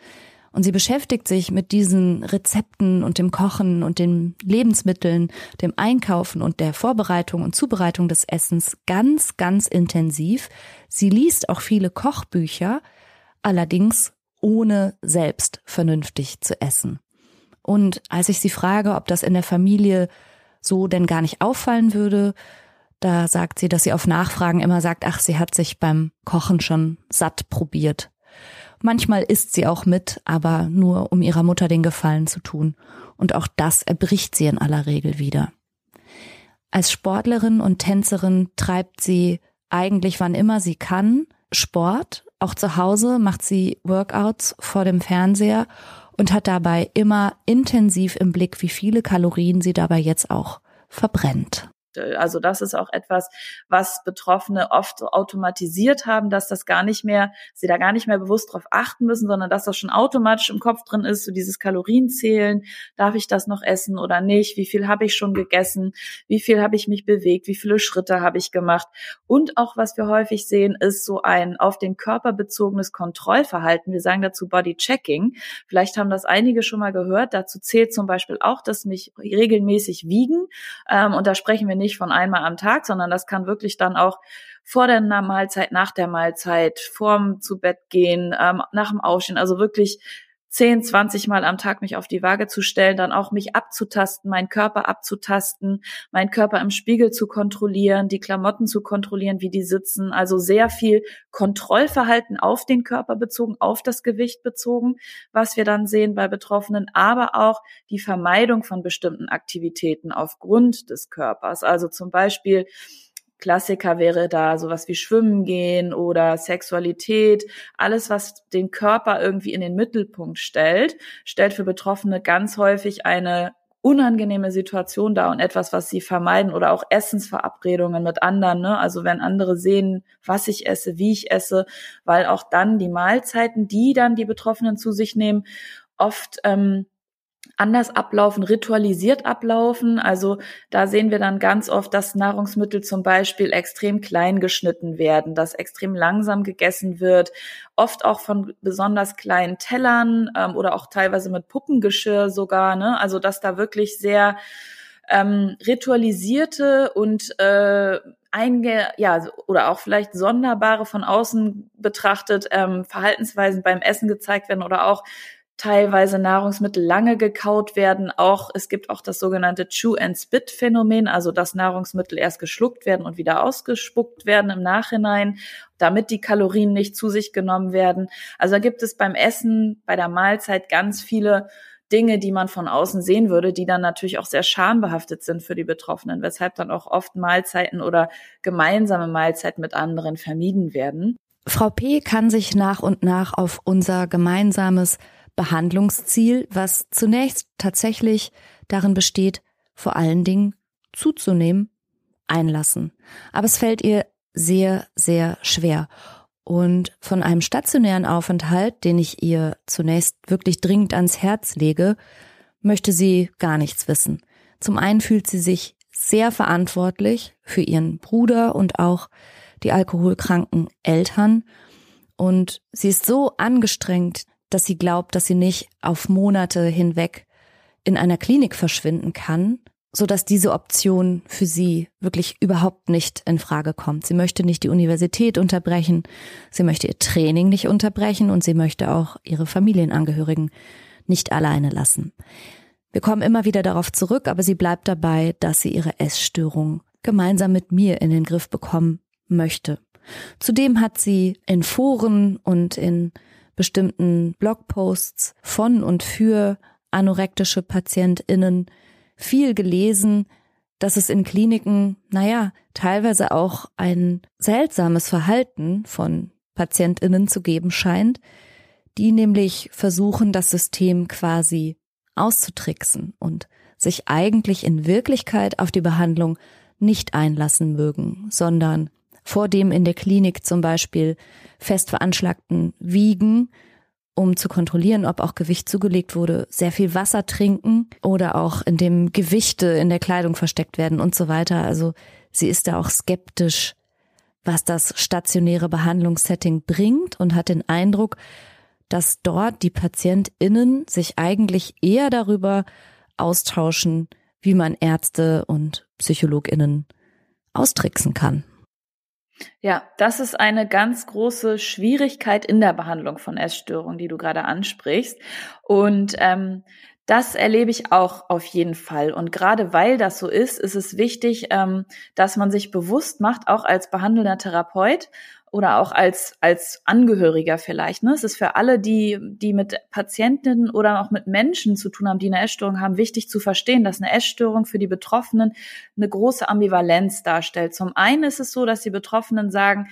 Und sie beschäftigt sich mit diesen Rezepten und dem Kochen und den Lebensmitteln, dem Einkaufen und der Vorbereitung und Zubereitung des Essens ganz, ganz intensiv. Sie liest auch viele Kochbücher, allerdings ohne selbst vernünftig zu essen. Und als ich sie frage, ob das in der Familie so denn gar nicht auffallen würde, da sagt sie, dass sie auf Nachfragen immer sagt, ach, sie hat sich beim Kochen schon satt probiert. Manchmal isst sie auch mit, aber nur um ihrer Mutter den Gefallen zu tun. Und auch das erbricht sie in aller Regel wieder. Als Sportlerin und Tänzerin treibt sie eigentlich wann immer sie kann Sport. Auch zu Hause macht sie Workouts vor dem Fernseher und hat dabei immer intensiv im Blick, wie viele Kalorien sie dabei jetzt auch verbrennt. Also das ist auch etwas, was Betroffene oft automatisiert haben, dass das gar nicht mehr, sie da gar nicht mehr bewusst drauf achten müssen, sondern dass das schon automatisch im Kopf drin ist, so dieses Kalorienzählen, darf ich das noch essen oder nicht, wie viel habe ich schon gegessen, wie viel habe ich mich bewegt, wie viele Schritte habe ich gemacht. Und auch was wir häufig sehen, ist so ein auf den Körper bezogenes Kontrollverhalten. Wir sagen dazu Body Checking. Vielleicht haben das einige schon mal gehört. Dazu zählt zum Beispiel auch, dass mich regelmäßig wiegen. Ähm, und da sprechen wir nicht von einmal am Tag, sondern das kann wirklich dann auch vor der Mahlzeit, nach der Mahlzeit, vorm zu Bett gehen, ähm, nach dem Aufstehen, also wirklich 10, 20 Mal am Tag mich auf die Waage zu stellen, dann auch mich abzutasten, meinen Körper abzutasten, meinen Körper im Spiegel zu kontrollieren, die Klamotten zu kontrollieren, wie die sitzen. Also sehr viel Kontrollverhalten auf den Körper bezogen, auf das Gewicht bezogen, was wir dann sehen bei Betroffenen, aber auch die Vermeidung von bestimmten Aktivitäten aufgrund des Körpers. Also zum Beispiel Klassiker wäre da sowas wie Schwimmen gehen oder Sexualität. Alles, was den Körper irgendwie in den Mittelpunkt stellt, stellt für Betroffene ganz häufig eine unangenehme Situation dar und etwas, was sie vermeiden oder auch Essensverabredungen mit anderen. Ne? Also wenn andere sehen, was ich esse, wie ich esse, weil auch dann die Mahlzeiten, die dann die Betroffenen zu sich nehmen, oft ähm, anders ablaufen, ritualisiert ablaufen. Also da sehen wir dann ganz oft, dass Nahrungsmittel zum Beispiel extrem klein geschnitten werden, dass extrem langsam gegessen wird, oft auch von besonders kleinen Tellern ähm, oder auch teilweise mit Puppengeschirr sogar. Ne? Also dass da wirklich sehr ähm, ritualisierte und äh, einge, ja, oder auch vielleicht sonderbare von außen betrachtet ähm, Verhaltensweisen beim Essen gezeigt werden oder auch teilweise Nahrungsmittel lange gekaut werden. Auch es gibt auch das sogenannte Chew and Spit Phänomen, also dass Nahrungsmittel erst geschluckt werden und wieder ausgespuckt werden im Nachhinein, damit die Kalorien nicht zu sich genommen werden. Also da gibt es beim Essen, bei der Mahlzeit ganz viele Dinge, die man von außen sehen würde, die dann natürlich auch sehr schambehaftet sind für die Betroffenen, weshalb dann auch oft Mahlzeiten oder gemeinsame Mahlzeiten mit anderen vermieden werden. Frau P. kann sich nach und nach auf unser gemeinsames Behandlungsziel, was zunächst tatsächlich darin besteht, vor allen Dingen zuzunehmen, einlassen. Aber es fällt ihr sehr, sehr schwer. Und von einem stationären Aufenthalt, den ich ihr zunächst wirklich dringend ans Herz lege, möchte sie gar nichts wissen. Zum einen fühlt sie sich sehr verantwortlich für ihren Bruder und auch die alkoholkranken Eltern. Und sie ist so angestrengt, dass sie glaubt, dass sie nicht auf Monate hinweg in einer Klinik verschwinden kann, so dass diese Option für sie wirklich überhaupt nicht in Frage kommt. Sie möchte nicht die Universität unterbrechen, sie möchte ihr Training nicht unterbrechen und sie möchte auch ihre Familienangehörigen nicht alleine lassen. Wir kommen immer wieder darauf zurück, aber sie bleibt dabei, dass sie ihre Essstörung gemeinsam mit mir in den Griff bekommen möchte. Zudem hat sie in Foren und in bestimmten Blogposts von und für anorektische PatientInnen viel gelesen, dass es in Kliniken, naja, teilweise auch ein seltsames Verhalten von PatientInnen zu geben scheint, die nämlich versuchen, das System quasi auszutricksen und sich eigentlich in Wirklichkeit auf die Behandlung nicht einlassen mögen, sondern vor dem in der Klinik zum Beispiel fest veranschlagten Wiegen, um zu kontrollieren, ob auch Gewicht zugelegt wurde, sehr viel Wasser trinken oder auch in dem Gewichte in der Kleidung versteckt werden und so weiter. Also Sie ist da auch skeptisch, was das stationäre Behandlungssetting bringt und hat den Eindruck, dass dort die PatientInnen sich eigentlich eher darüber austauschen, wie man Ärzte und PsychologInnen austricksen kann. Ja, das ist eine ganz große Schwierigkeit in der Behandlung von Essstörungen, die du gerade ansprichst. Und ähm, das erlebe ich auch auf jeden Fall. Und gerade weil das so ist, ist es wichtig, ähm, dass man sich bewusst macht, auch als behandelnder Therapeut oder auch als, als Angehöriger vielleicht. Ne? Es ist für alle, die, die mit Patienten oder auch mit Menschen zu tun haben, die eine Essstörung haben, wichtig zu verstehen, dass eine Essstörung für die Betroffenen eine große Ambivalenz darstellt. Zum einen ist es so, dass die Betroffenen sagen,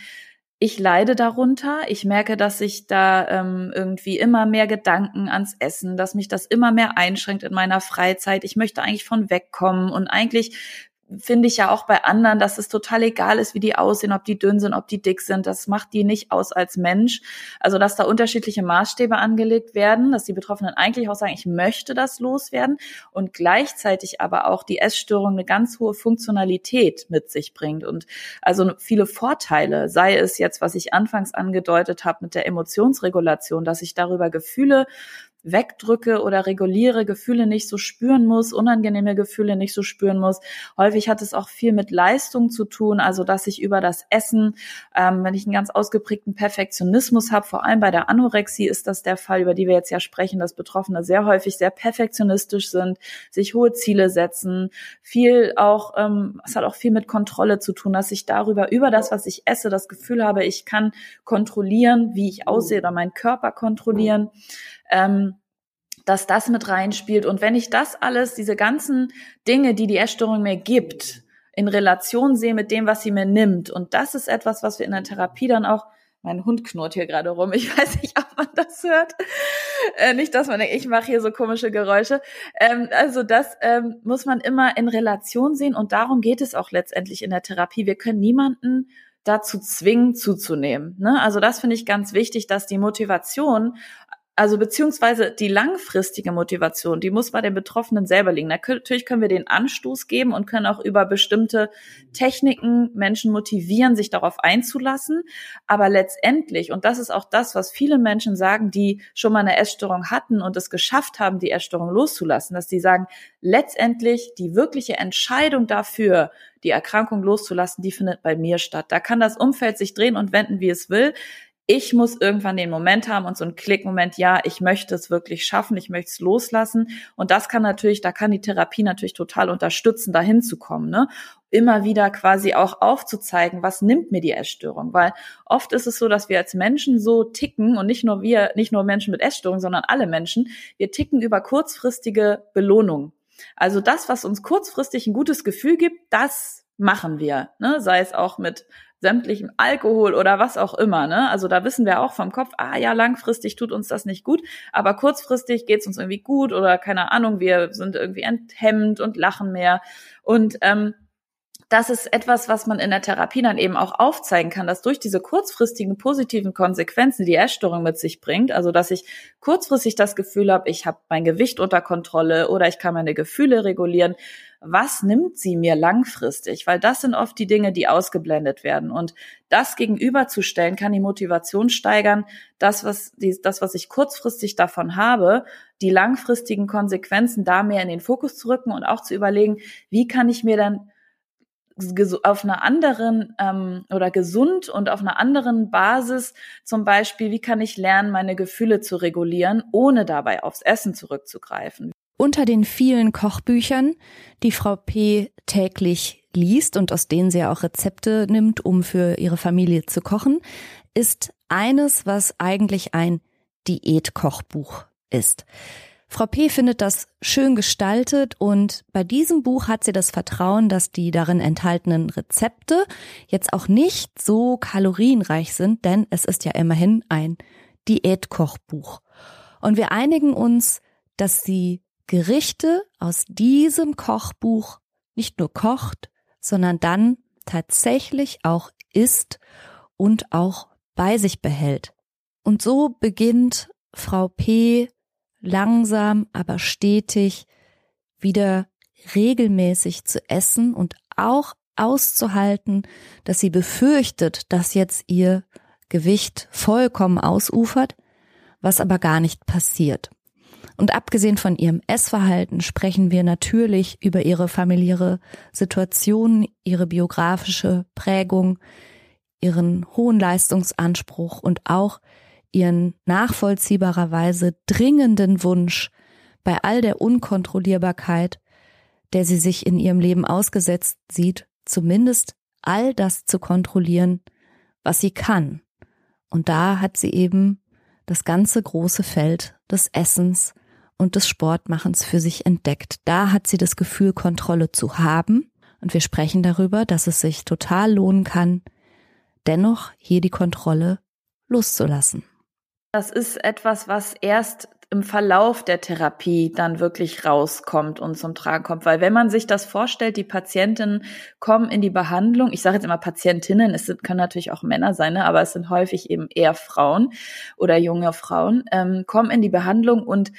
ich leide darunter. Ich merke, dass ich da ähm, irgendwie immer mehr Gedanken ans Essen, dass mich das immer mehr einschränkt in meiner Freizeit. Ich möchte eigentlich von wegkommen und eigentlich finde ich ja auch bei anderen, dass es total egal ist, wie die aussehen, ob die dünn sind, ob die dick sind. Das macht die nicht aus als Mensch. Also, dass da unterschiedliche Maßstäbe angelegt werden, dass die Betroffenen eigentlich auch sagen, ich möchte das loswerden und gleichzeitig aber auch die Essstörung eine ganz hohe Funktionalität mit sich bringt und also viele Vorteile, sei es jetzt, was ich anfangs angedeutet habe mit der Emotionsregulation, dass ich darüber Gefühle wegdrücke oder reguliere, Gefühle nicht so spüren muss, unangenehme Gefühle nicht so spüren muss. Häufig hat es auch viel mit Leistung zu tun, also dass ich über das Essen, ähm, wenn ich einen ganz ausgeprägten Perfektionismus habe, vor allem bei der Anorexie ist das der Fall, über die wir jetzt ja sprechen, dass Betroffene sehr häufig sehr perfektionistisch sind, sich hohe Ziele setzen, viel auch, ähm, es hat auch viel mit Kontrolle zu tun, dass ich darüber, über das, was ich esse, das Gefühl habe, ich kann kontrollieren, wie ich aussehe oder meinen Körper kontrollieren ähm, dass das mit reinspielt. Und wenn ich das alles, diese ganzen Dinge, die die Essstörung mir gibt, in Relation sehe mit dem, was sie mir nimmt, und das ist etwas, was wir in der Therapie dann auch mein Hund knurrt hier gerade rum. Ich weiß nicht, ob man das hört. Äh, nicht, dass man denkt, ich mache hier so komische Geräusche. Ähm, also das ähm, muss man immer in Relation sehen und darum geht es auch letztendlich in der Therapie. Wir können niemanden dazu zwingen, zuzunehmen. Ne? Also das finde ich ganz wichtig, dass die Motivation also beziehungsweise die langfristige Motivation, die muss bei den Betroffenen selber liegen. Natürlich können wir den Anstoß geben und können auch über bestimmte Techniken Menschen motivieren, sich darauf einzulassen. Aber letztendlich, und das ist auch das, was viele Menschen sagen, die schon mal eine Essstörung hatten und es geschafft haben, die Essstörung loszulassen, dass die sagen, letztendlich die wirkliche Entscheidung dafür, die Erkrankung loszulassen, die findet bei mir statt. Da kann das Umfeld sich drehen und wenden, wie es will ich muss irgendwann den Moment haben und so einen Klickmoment, ja, ich möchte es wirklich schaffen, ich möchte es loslassen. Und das kann natürlich, da kann die Therapie natürlich total unterstützen, dahin zu kommen, ne? Immer wieder quasi auch aufzuzeigen, was nimmt mir die Essstörung? Weil oft ist es so, dass wir als Menschen so ticken und nicht nur wir, nicht nur Menschen mit Essstörung, sondern alle Menschen, wir ticken über kurzfristige Belohnung. Also das, was uns kurzfristig ein gutes Gefühl gibt, das machen wir, ne? sei es auch mit sämtlichem Alkohol oder was auch immer. Ne? Also da wissen wir auch vom Kopf, ah ja, langfristig tut uns das nicht gut, aber kurzfristig geht's uns irgendwie gut oder keine Ahnung, wir sind irgendwie enthemmt und lachen mehr. Und ähm, das ist etwas, was man in der Therapie dann eben auch aufzeigen kann, dass durch diese kurzfristigen positiven Konsequenzen, die Essstörung mit sich bringt, also dass ich kurzfristig das Gefühl habe, ich habe mein Gewicht unter Kontrolle oder ich kann meine Gefühle regulieren, was nimmt sie mir langfristig? Weil das sind oft die Dinge, die ausgeblendet werden. Und das gegenüberzustellen kann die Motivation steigern, das, was, die, das, was ich kurzfristig davon habe, die langfristigen Konsequenzen da mehr in den Fokus zu rücken und auch zu überlegen, wie kann ich mir dann auf einer anderen ähm, oder gesund und auf einer anderen Basis zum Beispiel, wie kann ich lernen, meine Gefühle zu regulieren, ohne dabei aufs Essen zurückzugreifen. Unter den vielen Kochbüchern, die Frau P. täglich liest und aus denen sie auch Rezepte nimmt, um für ihre Familie zu kochen, ist eines, was eigentlich ein Diätkochbuch ist. Frau P. findet das schön gestaltet und bei diesem Buch hat sie das Vertrauen, dass die darin enthaltenen Rezepte jetzt auch nicht so kalorienreich sind, denn es ist ja immerhin ein Diätkochbuch. Und wir einigen uns, dass sie Gerichte aus diesem Kochbuch nicht nur kocht, sondern dann tatsächlich auch isst und auch bei sich behält. Und so beginnt Frau P langsam, aber stetig wieder regelmäßig zu essen und auch auszuhalten, dass sie befürchtet, dass jetzt ihr Gewicht vollkommen ausufert, was aber gar nicht passiert. Und abgesehen von ihrem Essverhalten sprechen wir natürlich über ihre familiäre Situation, ihre biografische Prägung, ihren hohen Leistungsanspruch und auch ihren nachvollziehbarerweise dringenden Wunsch, bei all der Unkontrollierbarkeit, der sie sich in ihrem Leben ausgesetzt sieht, zumindest all das zu kontrollieren, was sie kann. Und da hat sie eben das ganze große Feld des Essens und des Sportmachens für sich entdeckt. Da hat sie das Gefühl, Kontrolle zu haben. Und wir sprechen darüber, dass es sich total lohnen kann, dennoch hier die Kontrolle loszulassen. Das ist etwas, was erst im Verlauf der Therapie dann wirklich rauskommt und zum Tragen kommt. Weil wenn man sich das vorstellt, die Patientinnen kommen in die Behandlung, ich sage jetzt immer Patientinnen, es können natürlich auch Männer sein, ne, aber es sind häufig eben eher Frauen oder junge Frauen, ähm, kommen in die Behandlung und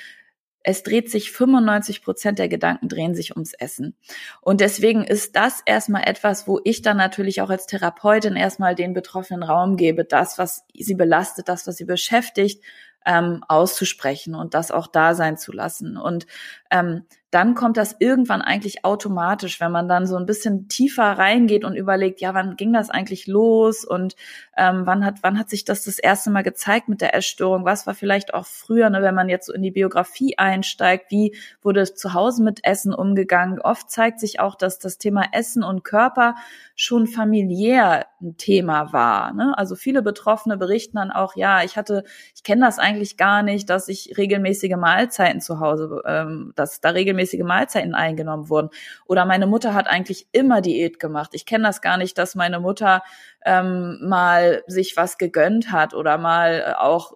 es dreht sich 95 Prozent der Gedanken drehen sich ums Essen. Und deswegen ist das erstmal etwas, wo ich dann natürlich auch als Therapeutin erstmal den Betroffenen Raum gebe, das, was sie belastet, das, was sie beschäftigt, ähm, auszusprechen und das auch da sein zu lassen. Und ähm, dann kommt das irgendwann eigentlich automatisch, wenn man dann so ein bisschen tiefer reingeht und überlegt, ja, wann ging das eigentlich los und ähm, wann hat wann hat sich das das erste Mal gezeigt mit der Essstörung? Was war vielleicht auch früher, ne, wenn man jetzt so in die Biografie einsteigt, wie wurde zu Hause mit Essen umgegangen? Oft zeigt sich auch, dass das Thema Essen und Körper schon familiär ein Thema war. Ne? Also viele Betroffene berichten dann auch, ja, ich hatte, ich kenne das eigentlich gar nicht, dass ich regelmäßige Mahlzeiten zu Hause, ähm, dass da regelmäßige Mahlzeiten eingenommen wurden. Oder meine Mutter hat eigentlich immer Diät gemacht. Ich kenne das gar nicht, dass meine Mutter ähm, mal sich was gegönnt hat oder mal äh, auch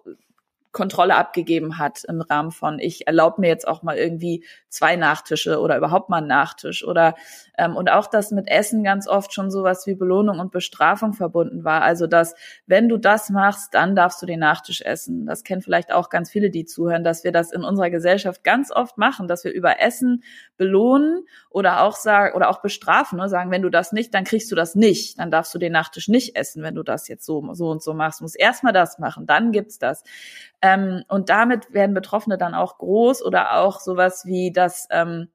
Kontrolle abgegeben hat im Rahmen von, ich erlaube mir jetzt auch mal irgendwie zwei Nachtische oder überhaupt mal einen Nachtisch oder ähm, und auch das mit Essen ganz oft schon sowas wie Belohnung und Bestrafung verbunden war. Also dass, wenn du das machst, dann darfst du den Nachtisch essen. Das kennen vielleicht auch ganz viele, die zuhören, dass wir das in unserer Gesellschaft ganz oft machen, dass wir über Essen belohnen oder auch sagen oder auch bestrafen, ne? sagen, wenn du das nicht, dann kriegst du das nicht, dann darfst du den Nachtisch nicht essen, wenn du das jetzt so so und so machst. Du musst erstmal das machen, dann gibt's das. Ähm, und damit werden Betroffene dann auch groß oder auch sowas wie das ähm,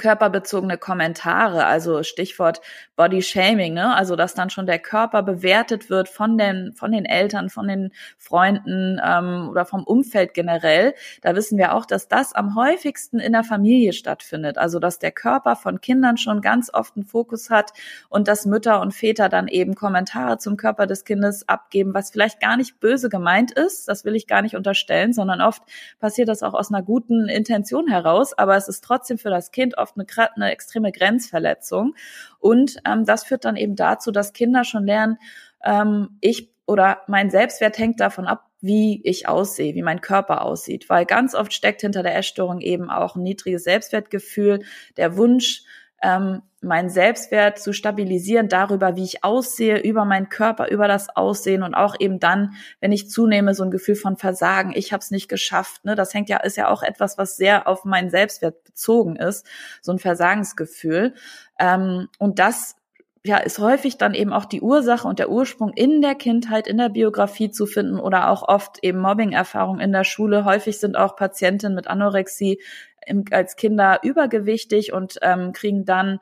körperbezogene Kommentare, also Stichwort Body Shaming, ne? Also dass dann schon der Körper bewertet wird von den von den Eltern, von den Freunden ähm, oder vom Umfeld generell. Da wissen wir auch, dass das am häufigsten in der Familie stattfindet. Also dass der Körper von Kindern schon ganz oft einen Fokus hat und dass Mütter und Väter dann eben Kommentare zum Körper des Kindes abgeben, was vielleicht gar nicht böse gemeint ist. Das will ich gar nicht unterstellen, sondern oft passiert das auch aus einer guten Intention heraus, aber es ist trotzdem für das Kind oft oft eine, eine extreme Grenzverletzung. Und ähm, das führt dann eben dazu, dass Kinder schon lernen, ähm, ich oder mein Selbstwert hängt davon ab, wie ich aussehe, wie mein Körper aussieht. Weil ganz oft steckt hinter der Essstörung eben auch ein niedriges Selbstwertgefühl, der Wunsch, ähm, meinen Selbstwert zu stabilisieren darüber, wie ich aussehe, über meinen Körper, über das Aussehen und auch eben dann, wenn ich zunehme, so ein Gefühl von Versagen, ich habe es nicht geschafft. Ne? Das hängt ja, ist ja auch etwas, was sehr auf meinen Selbstwert bezogen ist, so ein Versagensgefühl. Ähm, und das ja, ist häufig dann eben auch die Ursache und der Ursprung in der Kindheit, in der Biografie zu finden oder auch oft eben Mobbing-Erfahrungen in der Schule. Häufig sind auch Patientinnen mit Anorexie im, als Kinder übergewichtig und ähm, kriegen dann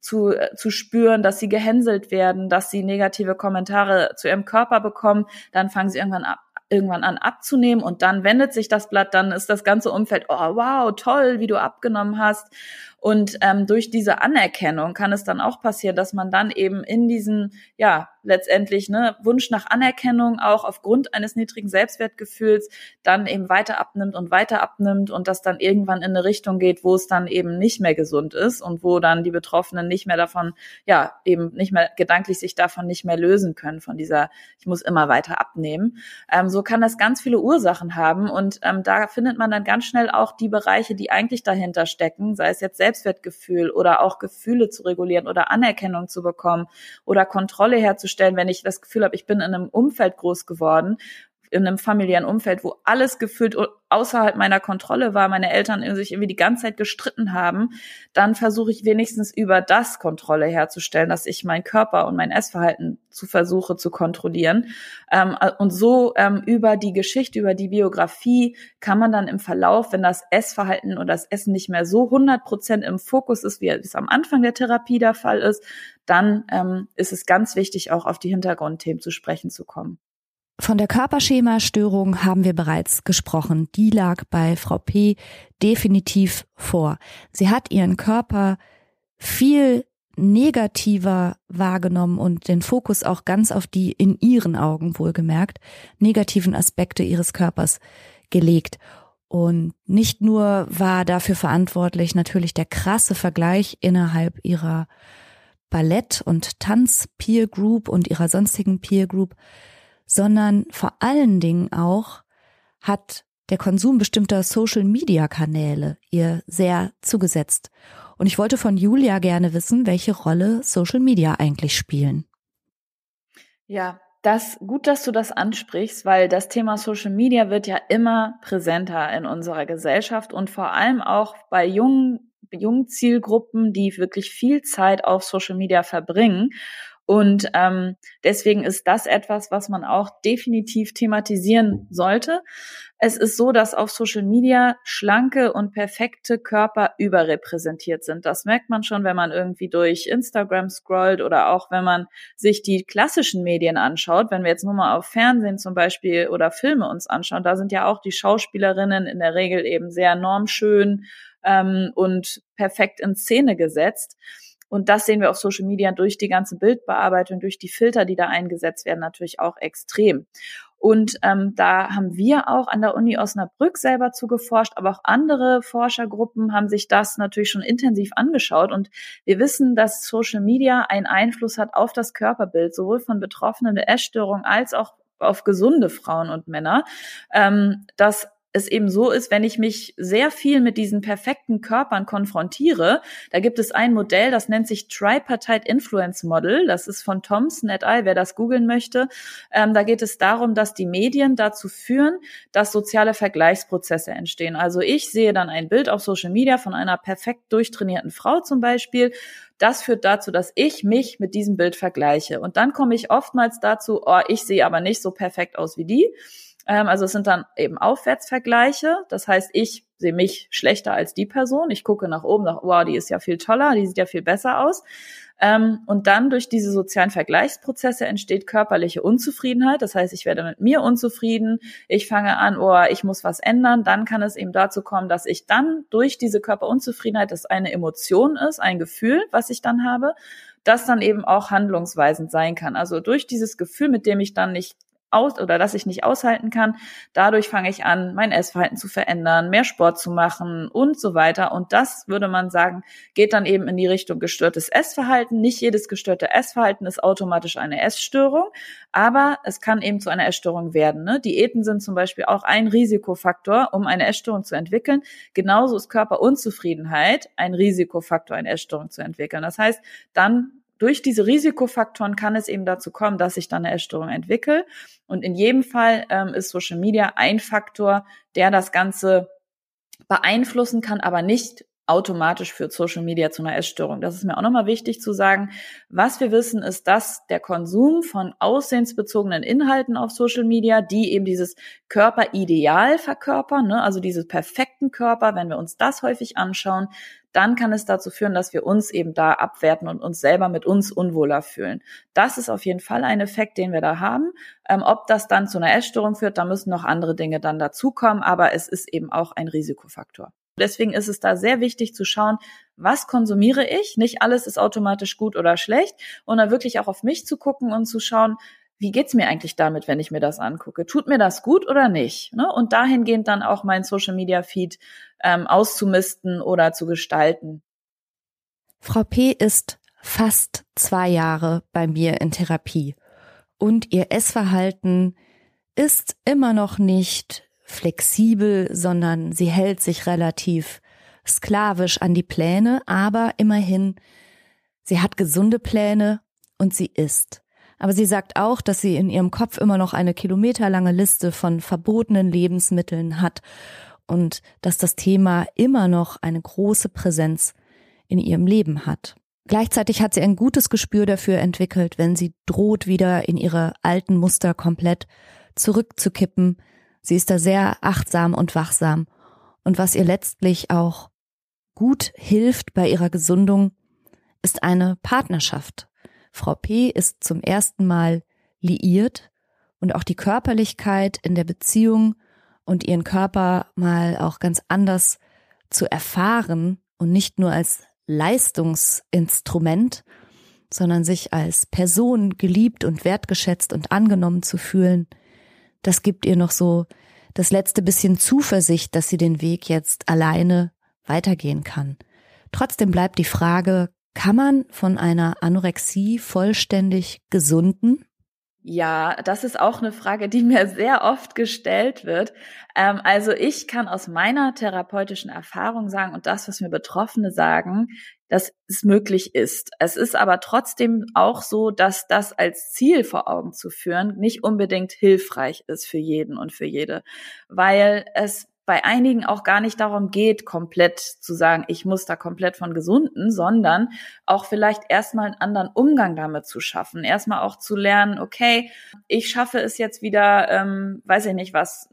zu, zu spüren, dass sie gehänselt werden, dass sie negative Kommentare zu ihrem Körper bekommen, dann fangen sie irgendwann ab, irgendwann an abzunehmen und dann wendet sich das Blatt, dann ist das ganze Umfeld, oh wow, toll, wie du abgenommen hast. Und ähm, durch diese Anerkennung kann es dann auch passieren, dass man dann eben in diesen, ja, letztendlich ne, Wunsch nach Anerkennung auch aufgrund eines niedrigen Selbstwertgefühls dann eben weiter abnimmt und weiter abnimmt und das dann irgendwann in eine Richtung geht, wo es dann eben nicht mehr gesund ist und wo dann die Betroffenen nicht mehr davon, ja, eben nicht mehr gedanklich sich davon nicht mehr lösen können, von dieser, ich muss immer weiter abnehmen. Ähm, so kann das ganz viele Ursachen haben und ähm, da findet man dann ganz schnell auch die Bereiche, die eigentlich dahinter stecken, sei es jetzt Selbstwertgefühl oder auch Gefühle zu regulieren oder Anerkennung zu bekommen oder Kontrolle herzustellen, wenn ich das Gefühl habe, ich bin in einem Umfeld groß geworden, in einem familiären Umfeld, wo alles gefühlt außerhalb meiner Kontrolle war, meine Eltern sich irgendwie die ganze Zeit gestritten haben, dann versuche ich wenigstens über das Kontrolle herzustellen, dass ich meinen Körper und mein Essverhalten zu versuche zu kontrollieren. Ähm, und so ähm, über die Geschichte, über die Biografie kann man dann im Verlauf, wenn das Essverhalten oder das Essen nicht mehr so 100 Prozent im Fokus ist, wie es am Anfang der Therapie der Fall ist, dann ähm, ist es ganz wichtig, auch auf die Hintergrundthemen zu sprechen zu kommen. Von der Körperschema-Störung haben wir bereits gesprochen. Die lag bei Frau P. definitiv vor. Sie hat ihren Körper viel negativer wahrgenommen und den Fokus auch ganz auf die in ihren Augen wohlgemerkt negativen Aspekte ihres Körpers gelegt. Und nicht nur war dafür verantwortlich natürlich der krasse Vergleich innerhalb ihrer Ballett- und Tanz-Peer Group und ihrer sonstigen Peer Group, sondern vor allen Dingen auch hat der Konsum bestimmter Social-Media-Kanäle ihr sehr zugesetzt. Und ich wollte von Julia gerne wissen, welche Rolle Social Media eigentlich spielen. Ja, das gut, dass du das ansprichst, weil das Thema Social Media wird ja immer präsenter in unserer Gesellschaft und vor allem auch bei jungen, jungen Zielgruppen, die wirklich viel Zeit auf Social Media verbringen. Und ähm, deswegen ist das etwas, was man auch definitiv thematisieren sollte. Es ist so, dass auf Social Media schlanke und perfekte Körper überrepräsentiert sind. Das merkt man schon, wenn man irgendwie durch Instagram scrollt oder auch wenn man sich die klassischen Medien anschaut. Wenn wir jetzt nur mal auf Fernsehen zum Beispiel oder Filme uns anschauen, da sind ja auch die Schauspielerinnen in der Regel eben sehr normschön ähm, und perfekt in Szene gesetzt. Und das sehen wir auf Social Media durch die ganze Bildbearbeitung, durch die Filter, die da eingesetzt werden, natürlich auch extrem. Und ähm, da haben wir auch an der Uni Osnabrück selber zugeforscht, aber auch andere Forschergruppen haben sich das natürlich schon intensiv angeschaut. Und wir wissen, dass Social Media einen Einfluss hat auf das Körperbild, sowohl von Betroffenen der Essstörung als auch auf gesunde Frauen und Männer, ähm, dass es eben so ist, wenn ich mich sehr viel mit diesen perfekten Körpern konfrontiere, da gibt es ein Modell, das nennt sich Tripartite Influence Model. Das ist von Thompson et al., wer das googeln möchte. Ähm, da geht es darum, dass die Medien dazu führen, dass soziale Vergleichsprozesse entstehen. Also ich sehe dann ein Bild auf Social Media von einer perfekt durchtrainierten Frau zum Beispiel das führt dazu, dass ich mich mit diesem Bild vergleiche. Und dann komme ich oftmals dazu, oh, ich sehe aber nicht so perfekt aus wie die. Ähm, also es sind dann eben Aufwärtsvergleiche. Das heißt, ich sehe mich schlechter als die Person. Ich gucke nach oben, nach, wow, die ist ja viel toller, die sieht ja viel besser aus. Ähm, und dann durch diese sozialen Vergleichsprozesse entsteht körperliche Unzufriedenheit. Das heißt, ich werde mit mir unzufrieden. Ich fange an, oh, ich muss was ändern. Dann kann es eben dazu kommen, dass ich dann durch diese Körperunzufriedenheit, das eine Emotion ist, ein Gefühl, was ich dann habe, das dann eben auch handlungsweisend sein kann. Also durch dieses Gefühl, mit dem ich dann nicht aus oder dass ich nicht aushalten kann. Dadurch fange ich an, mein Essverhalten zu verändern, mehr Sport zu machen und so weiter. Und das würde man sagen, geht dann eben in die Richtung gestörtes Essverhalten. Nicht jedes gestörte Essverhalten ist automatisch eine Essstörung, aber es kann eben zu einer Essstörung werden. Ne? Diäten sind zum Beispiel auch ein Risikofaktor, um eine Essstörung zu entwickeln. Genauso ist Körperunzufriedenheit ein Risikofaktor, eine Essstörung zu entwickeln. Das heißt, dann durch diese Risikofaktoren kann es eben dazu kommen, dass ich dann eine Essstörung entwickle. Und in jedem Fall ähm, ist Social Media ein Faktor, der das Ganze beeinflussen kann, aber nicht automatisch führt Social Media zu einer Essstörung. Das ist mir auch nochmal wichtig zu sagen. Was wir wissen, ist, dass der Konsum von aussehensbezogenen Inhalten auf Social Media, die eben dieses Körperideal verkörpern, ne, also dieses perfekten Körper, wenn wir uns das häufig anschauen, dann kann es dazu führen, dass wir uns eben da abwerten und uns selber mit uns unwohler fühlen. Das ist auf jeden Fall ein Effekt, den wir da haben. Ähm, ob das dann zu einer Essstörung führt, da müssen noch andere Dinge dann dazukommen, aber es ist eben auch ein Risikofaktor. Deswegen ist es da sehr wichtig zu schauen, was konsumiere ich? Nicht alles ist automatisch gut oder schlecht. Und dann wirklich auch auf mich zu gucken und zu schauen, wie geht's mir eigentlich damit, wenn ich mir das angucke? Tut mir das gut oder nicht? Ne? Und dahingehend dann auch mein Social Media Feed ähm, auszumisten oder zu gestalten. Frau P. ist fast zwei Jahre bei mir in Therapie und ihr Essverhalten ist immer noch nicht flexibel, sondern sie hält sich relativ sklavisch an die Pläne, aber immerhin, sie hat gesunde Pläne und sie isst. Aber sie sagt auch, dass sie in ihrem Kopf immer noch eine kilometerlange Liste von verbotenen Lebensmitteln hat und dass das Thema immer noch eine große Präsenz in ihrem Leben hat. Gleichzeitig hat sie ein gutes Gespür dafür entwickelt, wenn sie droht, wieder in ihre alten Muster komplett zurückzukippen. Sie ist da sehr achtsam und wachsam. Und was ihr letztlich auch gut hilft bei ihrer Gesundung, ist eine Partnerschaft. Frau P. ist zum ersten Mal liiert und auch die Körperlichkeit in der Beziehung und ihren Körper mal auch ganz anders zu erfahren und nicht nur als Leistungsinstrument, sondern sich als Person geliebt und wertgeschätzt und angenommen zu fühlen, das gibt ihr noch so das letzte bisschen Zuversicht, dass sie den Weg jetzt alleine weitergehen kann. Trotzdem bleibt die Frage, kann man von einer Anorexie vollständig gesunden? Ja, das ist auch eine Frage, die mir sehr oft gestellt wird. Ähm, also ich kann aus meiner therapeutischen Erfahrung sagen und das, was mir Betroffene sagen, dass es möglich ist. Es ist aber trotzdem auch so, dass das als Ziel vor Augen zu führen nicht unbedingt hilfreich ist für jeden und für jede, weil es bei einigen auch gar nicht darum geht, komplett zu sagen, ich muss da komplett von gesunden, sondern auch vielleicht erstmal einen anderen Umgang damit zu schaffen. Erstmal auch zu lernen, okay, ich schaffe es jetzt wieder, ähm, weiß ich nicht was,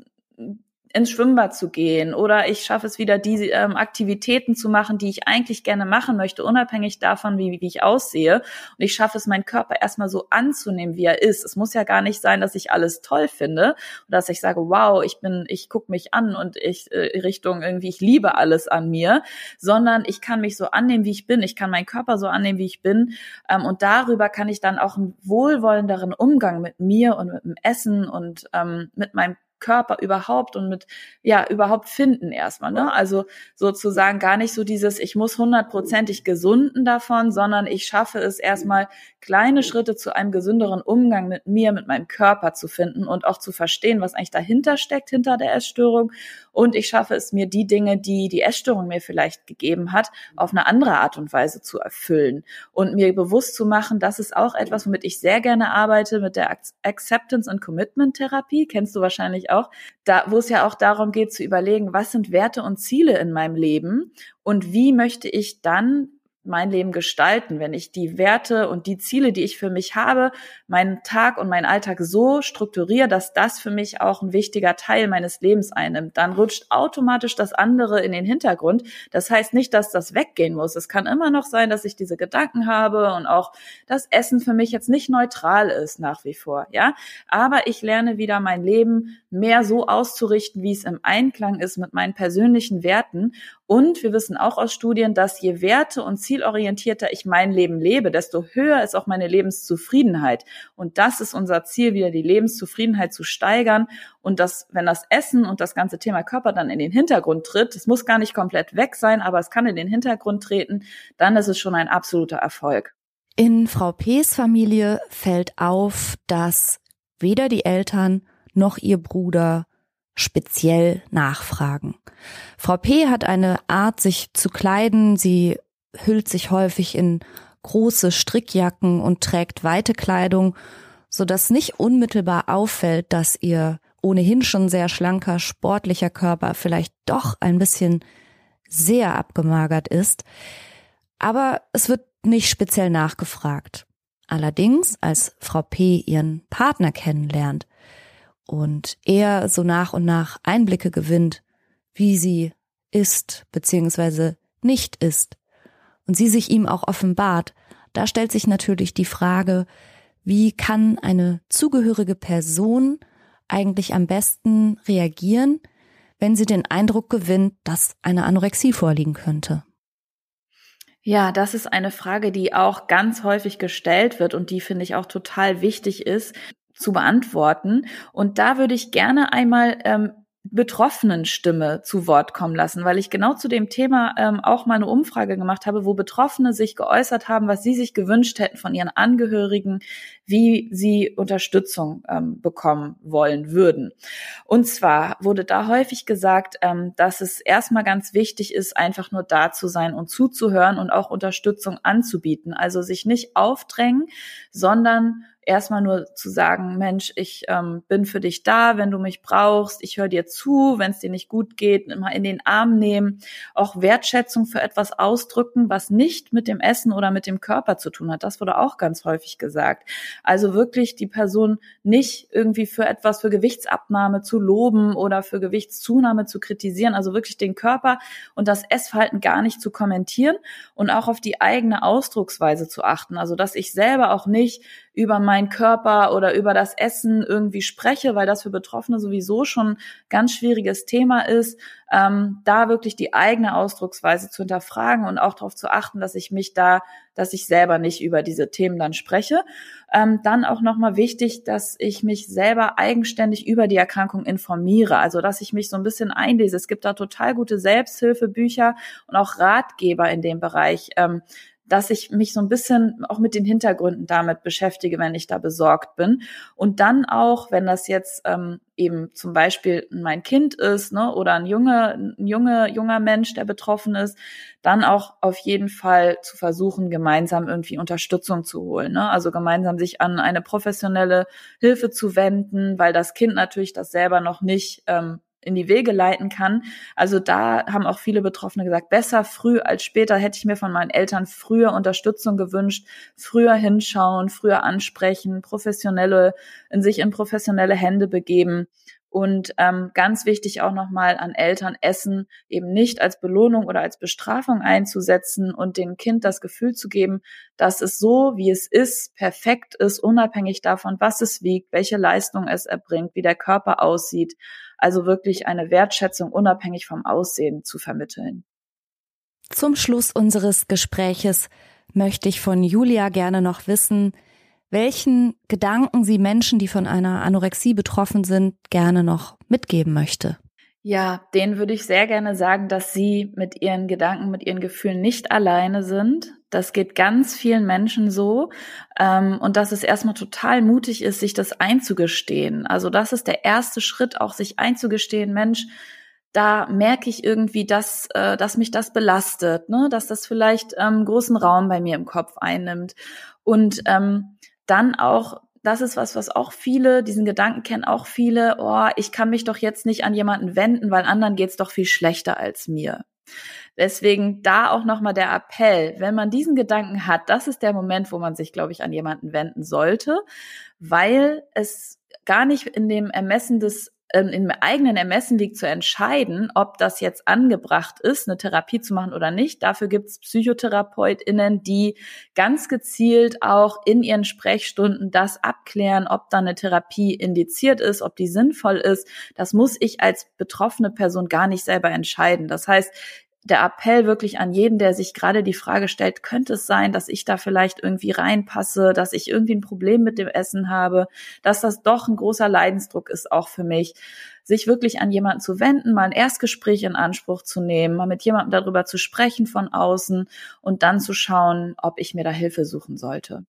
ins Schwimmbad zu gehen oder ich schaffe es wieder, diese ähm, Aktivitäten zu machen, die ich eigentlich gerne machen möchte, unabhängig davon, wie, wie ich aussehe. Und ich schaffe es, meinen Körper erstmal so anzunehmen, wie er ist. Es muss ja gar nicht sein, dass ich alles toll finde oder dass ich sage, wow, ich bin, ich gucke mich an und ich äh, Richtung irgendwie, ich liebe alles an mir, sondern ich kann mich so annehmen, wie ich bin. Ich kann meinen Körper so annehmen, wie ich bin. Ähm, und darüber kann ich dann auch einen wohlwollenderen Umgang mit mir und mit dem Essen und ähm, mit meinem Körper überhaupt und mit, ja, überhaupt finden erstmal, ne? Also sozusagen gar nicht so dieses, ich muss hundertprozentig gesunden davon, sondern ich schaffe es erstmal kleine Schritte zu einem gesünderen Umgang mit mir, mit meinem Körper zu finden und auch zu verstehen, was eigentlich dahinter steckt, hinter der Essstörung. Und ich schaffe es mir, die Dinge, die die Essstörung mir vielleicht gegeben hat, auf eine andere Art und Weise zu erfüllen und mir bewusst zu machen, das ist auch etwas, womit ich sehr gerne arbeite, mit der Acceptance und Commitment Therapie. Kennst du wahrscheinlich auch. Da, wo es ja auch darum geht zu überlegen, was sind Werte und Ziele in meinem Leben und wie möchte ich dann mein Leben gestalten, wenn ich die Werte und die Ziele, die ich für mich habe, meinen Tag und meinen Alltag so strukturiere, dass das für mich auch ein wichtiger Teil meines Lebens einnimmt, dann rutscht automatisch das andere in den Hintergrund. Das heißt nicht, dass das weggehen muss. Es kann immer noch sein, dass ich diese Gedanken habe und auch das Essen für mich jetzt nicht neutral ist nach wie vor, ja. Aber ich lerne wieder mein Leben mehr so auszurichten, wie es im Einklang ist mit meinen persönlichen Werten und wir wissen auch aus Studien, dass je werte- und zielorientierter ich mein Leben lebe, desto höher ist auch meine Lebenszufriedenheit. Und das ist unser Ziel, wieder die Lebenszufriedenheit zu steigern. Und dass, wenn das Essen und das ganze Thema Körper dann in den Hintergrund tritt, es muss gar nicht komplett weg sein, aber es kann in den Hintergrund treten, dann ist es schon ein absoluter Erfolg. In Frau P.'s Familie fällt auf, dass weder die Eltern noch ihr Bruder speziell nachfragen. Frau P. hat eine Art, sich zu kleiden. Sie hüllt sich häufig in große Strickjacken und trägt weite Kleidung, so dass nicht unmittelbar auffällt, dass ihr ohnehin schon sehr schlanker, sportlicher Körper vielleicht doch ein bisschen sehr abgemagert ist. Aber es wird nicht speziell nachgefragt. Allerdings, als Frau P. ihren Partner kennenlernt, und er so nach und nach Einblicke gewinnt, wie sie ist bzw. nicht ist und sie sich ihm auch offenbart, da stellt sich natürlich die Frage, wie kann eine zugehörige Person eigentlich am besten reagieren, wenn sie den Eindruck gewinnt, dass eine Anorexie vorliegen könnte? Ja, das ist eine Frage, die auch ganz häufig gestellt wird und die finde ich auch total wichtig ist zu beantworten. Und da würde ich gerne einmal ähm, betroffenen Stimme zu Wort kommen lassen, weil ich genau zu dem Thema ähm, auch mal eine Umfrage gemacht habe, wo Betroffene sich geäußert haben, was sie sich gewünscht hätten von ihren Angehörigen, wie sie Unterstützung ähm, bekommen wollen würden. Und zwar wurde da häufig gesagt, ähm, dass es erstmal ganz wichtig ist, einfach nur da zu sein und zuzuhören und auch Unterstützung anzubieten. Also sich nicht aufdrängen, sondern erstmal nur zu sagen, Mensch, ich ähm, bin für dich da, wenn du mich brauchst, ich höre dir zu, wenn es dir nicht gut geht, immer in den Arm nehmen, auch Wertschätzung für etwas ausdrücken, was nicht mit dem Essen oder mit dem Körper zu tun hat. Das wurde auch ganz häufig gesagt. Also wirklich die Person nicht irgendwie für etwas, für Gewichtsabnahme zu loben oder für Gewichtszunahme zu kritisieren, also wirklich den Körper und das Essverhalten gar nicht zu kommentieren und auch auf die eigene Ausdrucksweise zu achten. Also dass ich selber auch nicht über meinen Körper oder über das Essen irgendwie spreche, weil das für Betroffene sowieso schon ganz schwieriges Thema ist, ähm, da wirklich die eigene Ausdrucksweise zu hinterfragen und auch darauf zu achten, dass ich mich da, dass ich selber nicht über diese Themen dann spreche. Ähm, dann auch nochmal wichtig, dass ich mich selber eigenständig über die Erkrankung informiere, also dass ich mich so ein bisschen einlese. Es gibt da total gute Selbsthilfebücher und auch Ratgeber in dem Bereich. Ähm, dass ich mich so ein bisschen auch mit den Hintergründen damit beschäftige, wenn ich da besorgt bin. Und dann auch, wenn das jetzt ähm, eben zum Beispiel mein Kind ist, ne, oder ein junger, ein junge, junger Mensch, der betroffen ist, dann auch auf jeden Fall zu versuchen, gemeinsam irgendwie Unterstützung zu holen. Ne? Also gemeinsam sich an eine professionelle Hilfe zu wenden, weil das Kind natürlich das selber noch nicht ähm, in die Wege leiten kann. Also da haben auch viele Betroffene gesagt, besser früh als später hätte ich mir von meinen Eltern früher Unterstützung gewünscht, früher hinschauen, früher ansprechen, professionelle, in sich in professionelle Hände begeben. Und ähm, ganz wichtig auch nochmal an Eltern, Essen eben nicht als Belohnung oder als Bestrafung einzusetzen und dem Kind das Gefühl zu geben, dass es so, wie es ist, perfekt ist, unabhängig davon, was es wiegt, welche Leistung es erbringt, wie der Körper aussieht. Also wirklich eine Wertschätzung unabhängig vom Aussehen zu vermitteln. Zum Schluss unseres Gespräches möchte ich von Julia gerne noch wissen, welchen Gedanken sie Menschen, die von einer Anorexie betroffen sind, gerne noch mitgeben möchte. Ja, denen würde ich sehr gerne sagen, dass sie mit ihren Gedanken, mit ihren Gefühlen nicht alleine sind. Das geht ganz vielen Menschen so. Ähm, und dass es erstmal total mutig ist, sich das einzugestehen. Also das ist der erste Schritt, auch sich einzugestehen, Mensch, da merke ich irgendwie, dass, äh, dass mich das belastet, ne? dass das vielleicht ähm, großen Raum bei mir im Kopf einnimmt. Und ähm, dann auch das ist was, was auch viele, diesen Gedanken kennen auch viele, oh, ich kann mich doch jetzt nicht an jemanden wenden, weil anderen geht's doch viel schlechter als mir. Deswegen da auch nochmal der Appell, wenn man diesen Gedanken hat, das ist der Moment, wo man sich, glaube ich, an jemanden wenden sollte, weil es gar nicht in dem Ermessen des ähm, im eigenen Ermessen liegt zu entscheiden, ob das jetzt angebracht ist, eine Therapie zu machen oder nicht. Dafür gibt es PsychotherapeutInnen, die ganz gezielt auch in ihren Sprechstunden das abklären, ob da eine Therapie indiziert ist, ob die sinnvoll ist. Das muss ich als betroffene Person gar nicht selber entscheiden. Das heißt, der Appell wirklich an jeden, der sich gerade die Frage stellt, könnte es sein, dass ich da vielleicht irgendwie reinpasse, dass ich irgendwie ein Problem mit dem Essen habe, dass das doch ein großer Leidensdruck ist auch für mich, sich wirklich an jemanden zu wenden, mal ein Erstgespräch in Anspruch zu nehmen, mal mit jemandem darüber zu sprechen von außen und dann zu schauen, ob ich mir da Hilfe suchen sollte.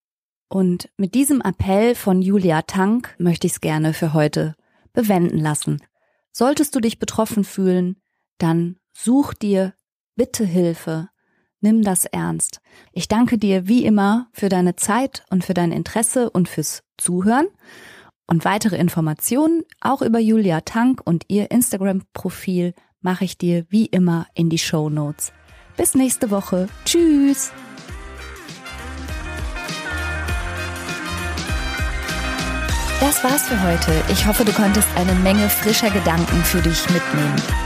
Und mit diesem Appell von Julia Tank möchte ich es gerne für heute bewenden lassen. Solltest du dich betroffen fühlen, dann such dir bitte Hilfe. Nimm das ernst. Ich danke dir wie immer für deine Zeit und für dein Interesse und fürs Zuhören. Und weitere Informationen auch über Julia Tank und ihr Instagram-Profil mache ich dir wie immer in die Show Notes. Bis nächste Woche. Tschüss. Das war's für heute. Ich hoffe, du konntest eine Menge frischer Gedanken für dich mitnehmen.